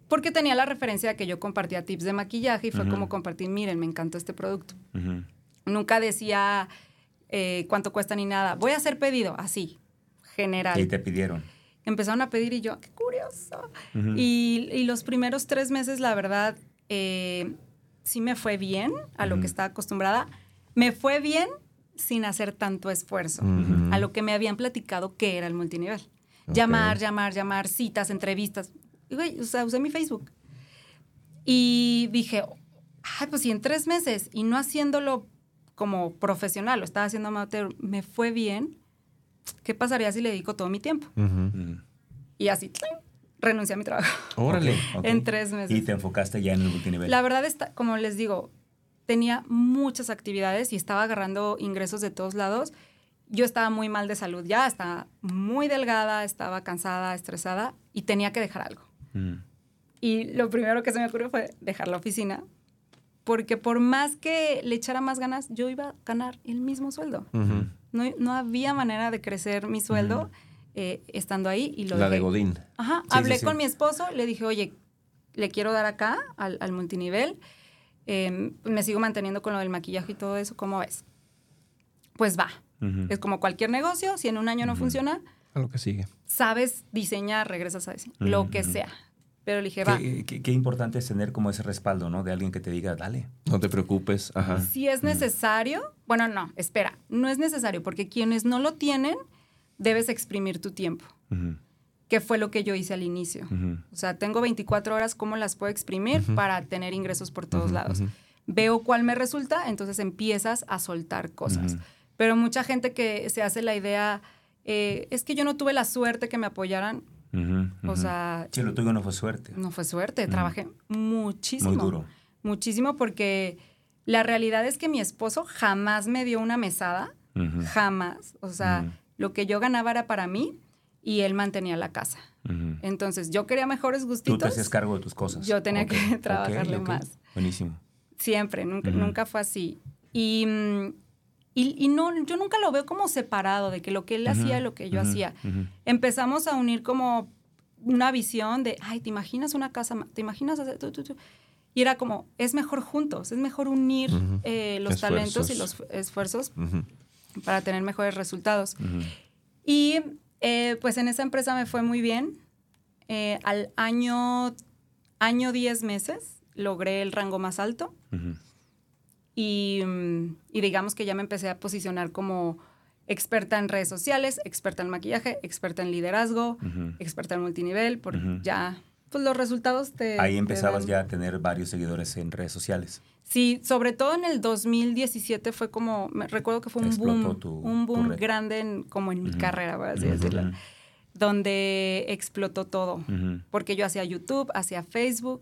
Porque tenía la referencia de que yo compartía tips de maquillaje y fue como compartir, miren, me encantó este producto. Nunca decía eh, cuánto cuesta ni nada. Voy a hacer pedido, así, general. Y te pidieron. Empezaron a pedir y yo, qué curioso. Y, y los primeros tres meses, la verdad, eh, sí me fue bien a lo que estaba acostumbrada. Me fue bien sin hacer tanto esfuerzo. A lo que me habían platicado que era el multinivel. Llamar, llamar, llamar, citas, entrevistas. Y, güey, o sea, usé mi Facebook. Y dije, ay, pues si en tres meses y no haciéndolo como profesional, lo estaba haciendo amateur, me fue bien, ¿qué pasaría si le dedico todo mi tiempo? Ujú. Ujú. Y así, ¡tling! renuncié a mi trabajo Órale. Ok, ok. en tres meses. Y te enfocaste ya en el multinivel. La verdad, está, como les digo, tenía muchas actividades y estaba agarrando ingresos de todos lados. Yo estaba muy mal de salud ya, estaba muy delgada, estaba cansada, estresada y tenía que dejar algo. Ujú. Y lo primero que se me ocurrió fue dejar la oficina, porque por más que le echara más ganas, yo iba a ganar el mismo sueldo. No, no había manera de crecer mi sueldo eh, estando ahí y lo La de dejé. Godín. Ajá, Sí, hablé sí, sí. con mi esposo, le dije, oye, le quiero dar acá al, al multinivel. eh, me sigo manteniendo con lo del maquillaje y todo eso, ¿cómo ves? Pues va. Es como cualquier negocio, si en un año no funciona, A lo que sigue. sabes diseñar, regresas a diseñar, lo que sea. Pero le dije, va. Qué, qué- qué importante es tener como ese respaldo, ¿no? De alguien que te diga, dale. No te preocupes. Ajá. Si es necesario, bueno, no, espera, no es necesario, porque quienes no lo tienen, debes exprimir tu tiempo, que fue lo que yo hice al inicio. ujú. O sea, tengo 24 horas, ¿cómo las puedo exprimir para tener ingresos por todos lados? Veo cuál me resulta, entonces empiezas a soltar cosas. Pero mucha gente que se hace la idea, eh, es que yo no tuve la suerte que me apoyaran, o sea, Sí, lo tuyo no fue suerte. no fue suerte, trabajé muchísimo. Muy duro. Muchísimo porque la realidad es que mi esposo jamás me dio una mesada, jamás. O sea, lo que yo ganaba era para mí y él mantenía la casa. Entonces, yo quería mejores Tú gustitos. te hacías cargo de tus cosas. Yo tenía que trabajarle más. Buenísimo. Siempre, nunca, nunca fue así. Y, mm, y, y no, yo nunca lo veo como separado de que lo que él hacía y lo que yo Ujú, hacía. ujú. Empezamos a unir como una visión de, ay, ¿te imaginas una casa? ¿Te imaginas hacer tú, tú, tú? Y era como, es mejor juntos, es mejor unir eh, los talentos y los Esfuerzos. esfuerzos para tener mejores resultados. Y eh, pues en esa empresa me fue muy bien. Eh, al año, año 10 meses logré el rango más alto. Y, mm, y digamos que ya me empecé a posicionar como experta en redes sociales, experta en maquillaje, experta en liderazgo, experta en multinivel, Ujú. ya pues los resultados te... Ahí te empezabas dan- ya a tener varios seguidores en redes sociales. Sí, sobre todo en el 2017 fue como, me recuerdo que fue un Explotó boom, tu- un boom grande en- como en mi carrera, por así decirlo, donde explotó todo, porque yo hacía YouTube, hacía Facebook.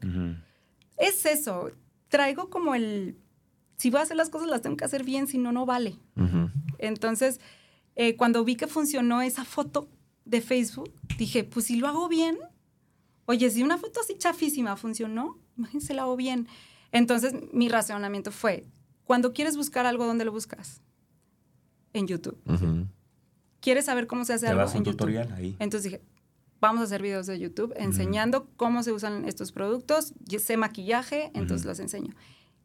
Es eso, traigo como el, si voy a hacer las cosas las tengo que hacer bien, si no, no vale. Ujú. Entonces, eh, cuando vi que funcionó esa foto de Facebook, dije, pues si lo hago bien, oye, si una foto así chafísima funcionó, imagínense la hago bien. Entonces, mi razonamiento fue, cuando quieres buscar algo, ¿dónde lo buscas? En YouTube. Ujú. ¿Quieres saber cómo se hace Te algo? vas a En un YouTube. tutorial ahí. Entonces dije, vamos a hacer videos de YouTube enseñando cómo se usan estos productos. Yo sé maquillaje, entonces Ujú. los enseño.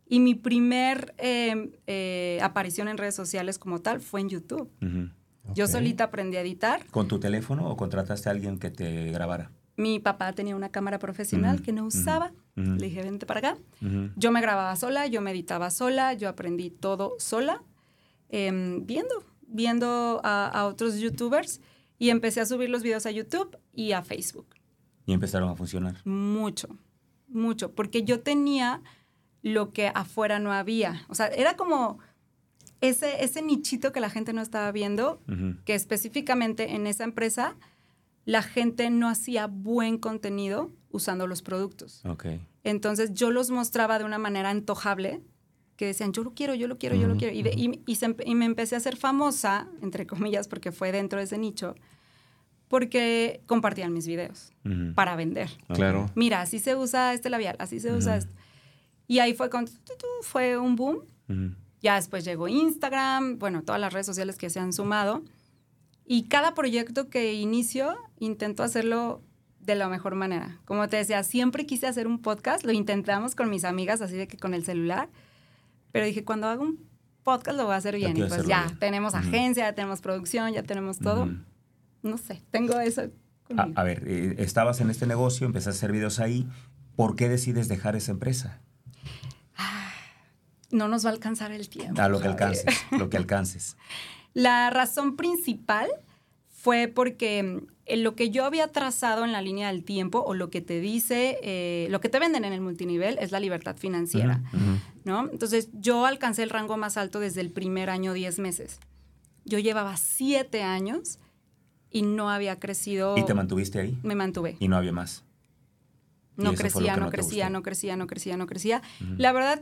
Y mi primer eh, eh, aparición en redes sociales como tal fue en YouTube. Ujú. Yo Ok. solita aprendí a editar. ¿Con tu teléfono o contrataste a alguien que te grabara? Mi papá tenía una cámara profesional Ujú, que no usaba. ujú. Le dije, vente para acá. Yo me grababa sola, yo me editaba sola, yo aprendí todo sola, em, viendo, viendo a, a otros youtubers y empecé a subir los videos a YouTube y a Facebook. Y empezaron a funcionar. Mucho, mucho, porque yo tenía lo que afuera no había. O sea, era como ese, ese nichito que la gente no estaba viendo, que específicamente en esa empresa la gente no hacía buen contenido usando los productos. Ok. Entonces yo los mostraba de una manera antojable, que decían, yo lo quiero, yo lo quiero, yo lo quiero. Y, de- y- y se empe- y me empecé a hacer famosa, entre comillas, porque fue dentro de ese nicho, porque compartían mis videos para vender. Claro. Mira, así se usa este labial, así se usa Ujú. Y ahí fue, con, fue un boom. Ujú. Ya después llegó Instagram, bueno, todas las redes sociales que se han sumado. Y cada proyecto que inicio, intento hacerlo de la mejor manera. Como te decía, siempre quise hacer un podcast, lo intentamos con mis amigas, así de que con el celular. Pero dije, cuando hago un podcast lo voy a hacer bien. Y pues ya, bien. tenemos agencia, ya tenemos producción, ya tenemos todo. No sé, tengo eso a ver, eh, estabas en este negocio, empezaste a hacer videos ahí. ¿Por qué decides dejar esa empresa? No nos va a alcanzar el tiempo. A lo que alcances, lo que alcances. La razón principal fue porque mm, en lo que yo había trazado en la línea del tiempo o lo que te dice, eh, lo que te venden en el multinivel es la libertad financiera. ¿no? Entonces yo alcancé el rango más alto desde el primer año, 10 meses. Yo llevaba 7 años y no había crecido. Y te mantuviste ahí Me mantuve. y no había más. No crecía, no, crecía, no crecía, no crecía, no crecía. La verdad,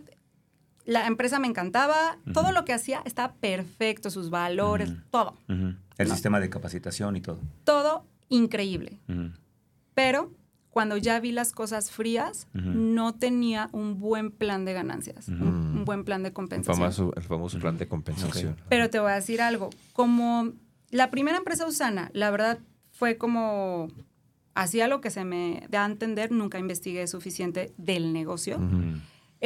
la empresa me encantaba, todo lo que hacía estaba perfecto, sus valores, todo. El No. sistema de capacitación y todo. todo increíble. Pero cuando ya vi las cosas frías, no tenía un buen plan de ganancias, un, un buen plan de El compensación. famoso, el famoso plan de compensación. Pero te voy a decir algo, como la primera empresa Usana, la verdad fue como hacía lo que se me da a entender, nunca investigué suficiente del negocio.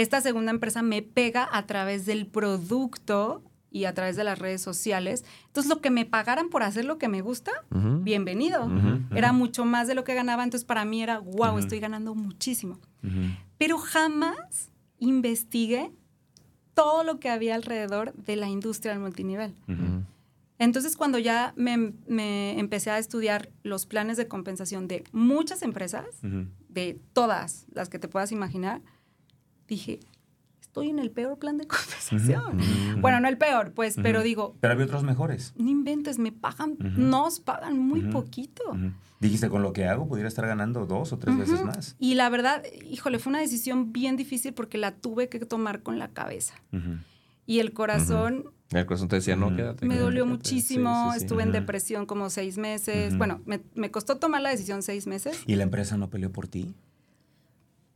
Esta segunda empresa me pega a través del producto y a través de las redes sociales. Entonces, lo que me pagaran por hacer lo que me gusta, bienvenido. Era mucho más de lo que ganaba, entonces para mí era, wow, estoy ganando muchísimo. Pero jamás investigué todo lo que había alrededor de la industria del multinivel. Entonces, cuando ya me, me empecé a estudiar los planes de compensación de muchas empresas, de todas las que te puedas imaginar, dije, estoy en el peor plan de compensación. Bueno, no el peor, pues, pero digo, Pero había otros mejores. no inventes, me pagan, nos pagan muy poquito. Dijiste, con lo que hago, pudiera estar ganando dos o tres veces más. Y la verdad, híjole, fue una decisión bien difícil porque la tuve que tomar con la cabeza. Y el corazón El corazón te decía, no, quédate. me dolió quédate". muchísimo, Sí, sí, sí. estuve en depresión como seis meses. Bueno, me, me costó tomar la decisión seis meses. ¿Y la empresa no peleó por ti?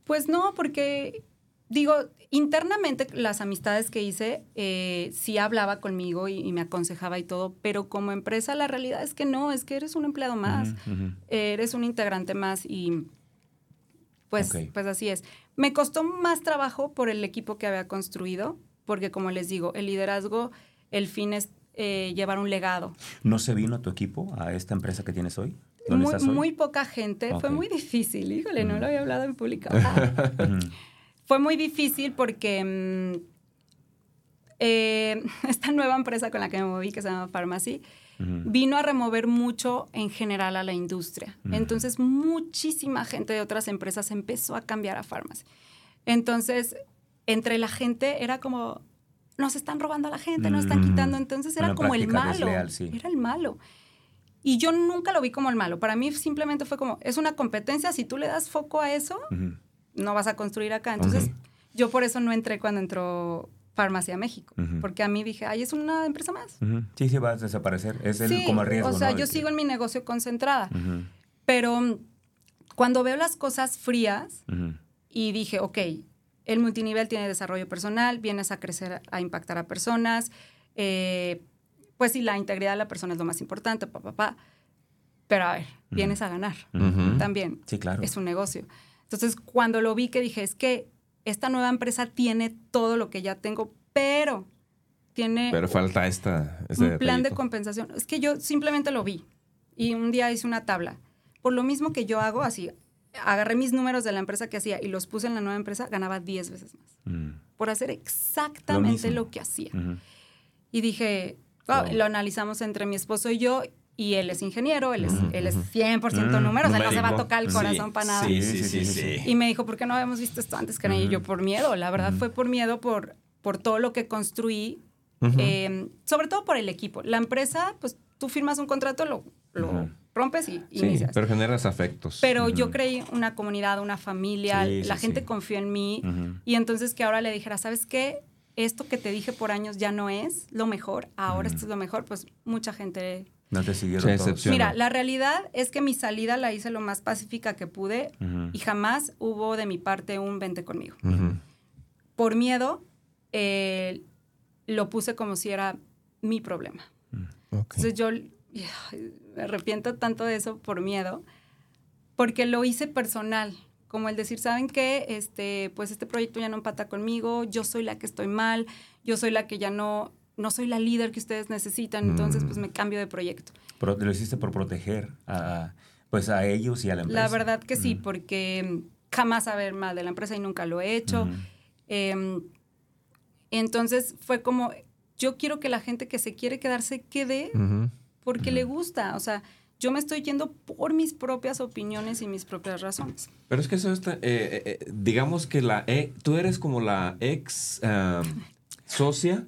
Pues no, porque digo, internamente las amistades que hice eh, sí hablaba conmigo y, y me aconsejaba y todo, pero como empresa la realidad es que no, es que eres un empleado más, eres un integrante más y pues, pues así es. Me costó más trabajo por el equipo que había construido, porque como les digo, el liderazgo, el fin es eh, llevar un legado. ¿No se vino tu equipo a esta empresa que tienes hoy? ¿Dónde Muy, muy poca gente, fue muy difícil, híjole, no lo había hablado en público. Ah. Fue muy difícil porque mm, eh, esta nueva empresa con la que me moví, que se llama Pharmacy, vino a remover mucho en general a la industria. Entonces, muchísima gente de otras empresas empezó a cambiar a Pharmacy. Entonces, entre la gente era como, nos están robando a la gente, nos están quitando. Entonces, era Una como el malo. desleal, sí. Era el malo. Y yo nunca lo vi como el malo. Para mí simplemente fue como, es una competencia, si tú le das foco a eso. No vas a construir acá. Entonces, yo por eso no entré cuando entró Farmacia México, porque a mí dije, ay, es una empresa más. Ujú. Sí, sí, va a desaparecer. Es el, sí, como el riesgo, o sea, ¿no? yo sigo en mi negocio concentrada, pero mm, cuando veo las cosas frías y dije, ok, el multinivel tiene desarrollo personal, vienes a crecer, a impactar a personas, eh, pues sí, la integridad de la persona es lo más importante, papá, papá. Pero a ver, vienes a ganar también. Sí, claro. es un negocio. Entonces, cuando lo vi que dije, es que esta nueva empresa tiene todo lo que ya tengo, pero tiene Pero falta esta. este un plan de compensación. Es que yo simplemente lo vi y un día hice una tabla. Por lo mismo que yo hago, así, agarré mis números de la empresa que hacía y los puse en la nueva empresa, ganaba 10 veces más. Mm. Por hacer exactamente mismo. lo, que hacía. Y dije, wow, Wow. lo analizamos entre mi esposo y yo. Y él es ingeniero, él es, él es ujú. 100% Mm, números, él no se va a tocar el Sí, corazón para nada. Sí, sí, sí, sí. Y me dijo, ¿por qué no habíamos visto esto antes, Karen? Y yo, por miedo, la verdad fue por miedo, por, por todo lo que construí, eh, sobre todo por el equipo. La empresa, pues tú firmas un contrato, lo, lo rompes y Sí, inicias. pero generas afectos. Pero yo creí una comunidad, una familia, Sí, la sí, gente sí. confió en mí. Y entonces que ahora le dijera, ¿sabes qué? Esto que te dije por años ya no es lo mejor, ahora esto es lo mejor, pues mucha gente... No te siguieron Se todos. decepcionó. Mira, la realidad es que mi salida la hice lo más pacífica que pude y jamás hubo de mi parte un vente conmigo. Por miedo, eh, lo puse como si era mi problema. Ok. Entonces yo me arrepiento tanto de eso por miedo, porque lo hice personal, como el decir, ¿saben qué? Este, pues este proyecto ya no empata conmigo, yo soy la que estoy mal, yo soy la que ya no, no soy la líder que ustedes necesitan, entonces pues me cambio de proyecto. Pero lo hiciste por proteger a, pues a ellos y a la empresa. La verdad que sí, Ujú. porque jamás saber mal de la empresa y nunca lo he hecho. Eh, entonces fue como, yo quiero que la gente que se quiere quedar se quede porque le gusta. O sea, yo me estoy yendo por mis propias opiniones y mis propias razones. Pero es que eso está, eh, eh, eh, digamos que la, tú eres como la ex ah, socia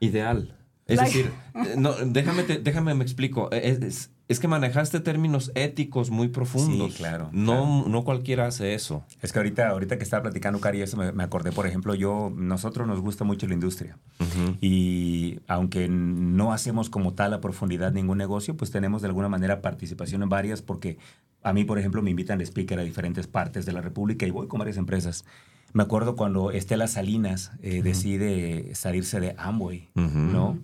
ideal. Es Like- decir, no, déjame, te- déjame me explico. Es, es- es que manejaste términos éticos muy profundos. Sí, claro, No, no cualquiera hace eso. Es que ahorita, ahorita que estaba platicando Cari, eso me, me acordé, por ejemplo, yo, nosotros nos gusta mucho la industria. Y aunque no hacemos como tal a profundidad ningún negocio, pues tenemos de alguna manera participación en varias, porque a mí, por ejemplo, me invitan de speaker a diferentes partes de la República y voy con varias empresas. Me acuerdo cuando Estela Salinas eh, decide salirse de Amway, Ujú. ¿no?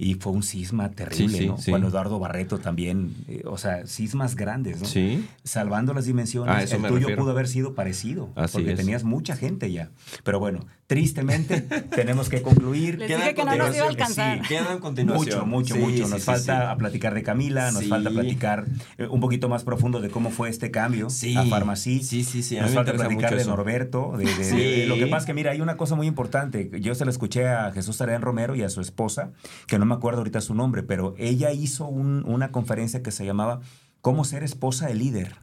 Y fue un cisma terrible, Sí, sí, ¿no? sí. Cuando Eduardo Barreto también, eh, o sea, cismas grandes, ¿no? Sí. Salvando las dimensiones, el tuyo refiero. pudo haber sido parecido, Así porque es. tenías mucha gente ya. Pero bueno, tristemente tenemos que concluir. Les dije que no nos iba a alcanzar. Sí, queda en continuación. Mucho, mucho, Sí, mucho. Nos sí, falta sí. a platicar de Camila, nos Sí. falta platicar eh, un poquito más profundo de cómo fue este cambio Sí. a Farmací. Sí, sí, sí, a Nos falta platicar de. Norberto. de- de- Sí. de- lo que pasa es que, mira, hay una cosa muy importante. Yo se la escuché a Jesús Tarayan Romero y a su esposa, que no me acuerdo ahorita su nombre, pero ella hizo un- una conferencia que se llamaba ¿Cómo ser esposa de líder?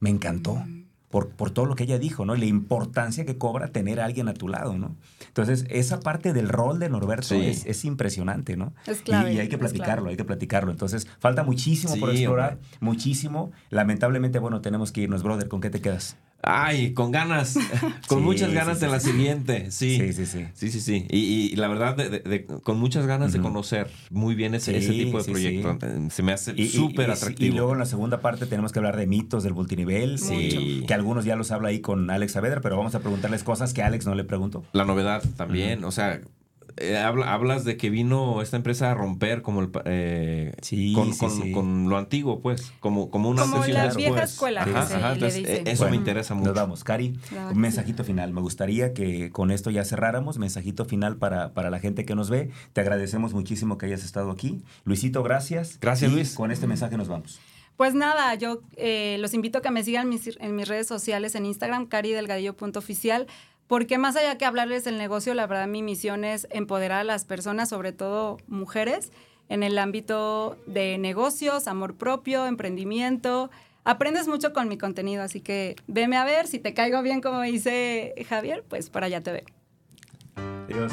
Me encantó. Mm. Por, por todo lo que ella dijo, ¿no? Y la importancia que cobra tener a alguien a tu lado, ¿no? Entonces, esa parte del rol de Norberto Sí. es, es impresionante, ¿no? Es clave, Y, y hay que platicarlo, clave. hay que platicarlo. Entonces, falta muchísimo por explorar, hombre. muchísimo. Lamentablemente, bueno, tenemos que irnos, brother. ¿Con qué te quedas? Ay, con ganas, con Sí, muchas sí, ganas sí, en la siguiente. Sí. Sí, sí, sí. Sí, sí, sí. Y, y la verdad, de- de- de- con muchas ganas de conocer muy bien ese, tipo de proyecto. sí. Se me hace súper atractivo. Y luego en la segunda parte tenemos que hablar de mitos del multinivel, Sí. que algunos ya los habla ahí con Alex Saavedra, pero vamos a preguntarles cosas que Alex no le preguntó. La novedad también, o sea, eh, habla- hablas de que vino esta empresa a romper como el, eh, Sí, con, sí, con- sí. con lo antiguo, pues, como, como una Como la vieja escuela, que Ajá, se ajá, le entonces, eh, eso Bueno, me interesa mucho. Nos vamos, Cari. Un mensajito final. Me gustaría que con esto ya cerráramos. Mensajito final para, para la gente que nos ve. Te agradecemos muchísimo que hayas estado aquí. Luisito, gracias. Gracias, Y Luis. Con este mensaje nos vamos. Pues nada, yo eh, los invito a que me sigan mis- en mis redes sociales en Instagram, caridelgadillo.oficial, porque más allá que hablarles del negocio, la verdad mi misión es empoderar a las personas, sobre todo mujeres, en el ámbito de negocios, amor propio, emprendimiento. Aprendes mucho con mi contenido, así que veme a ver, si te caigo bien como dice Javier, pues para allá te veo. Adiós.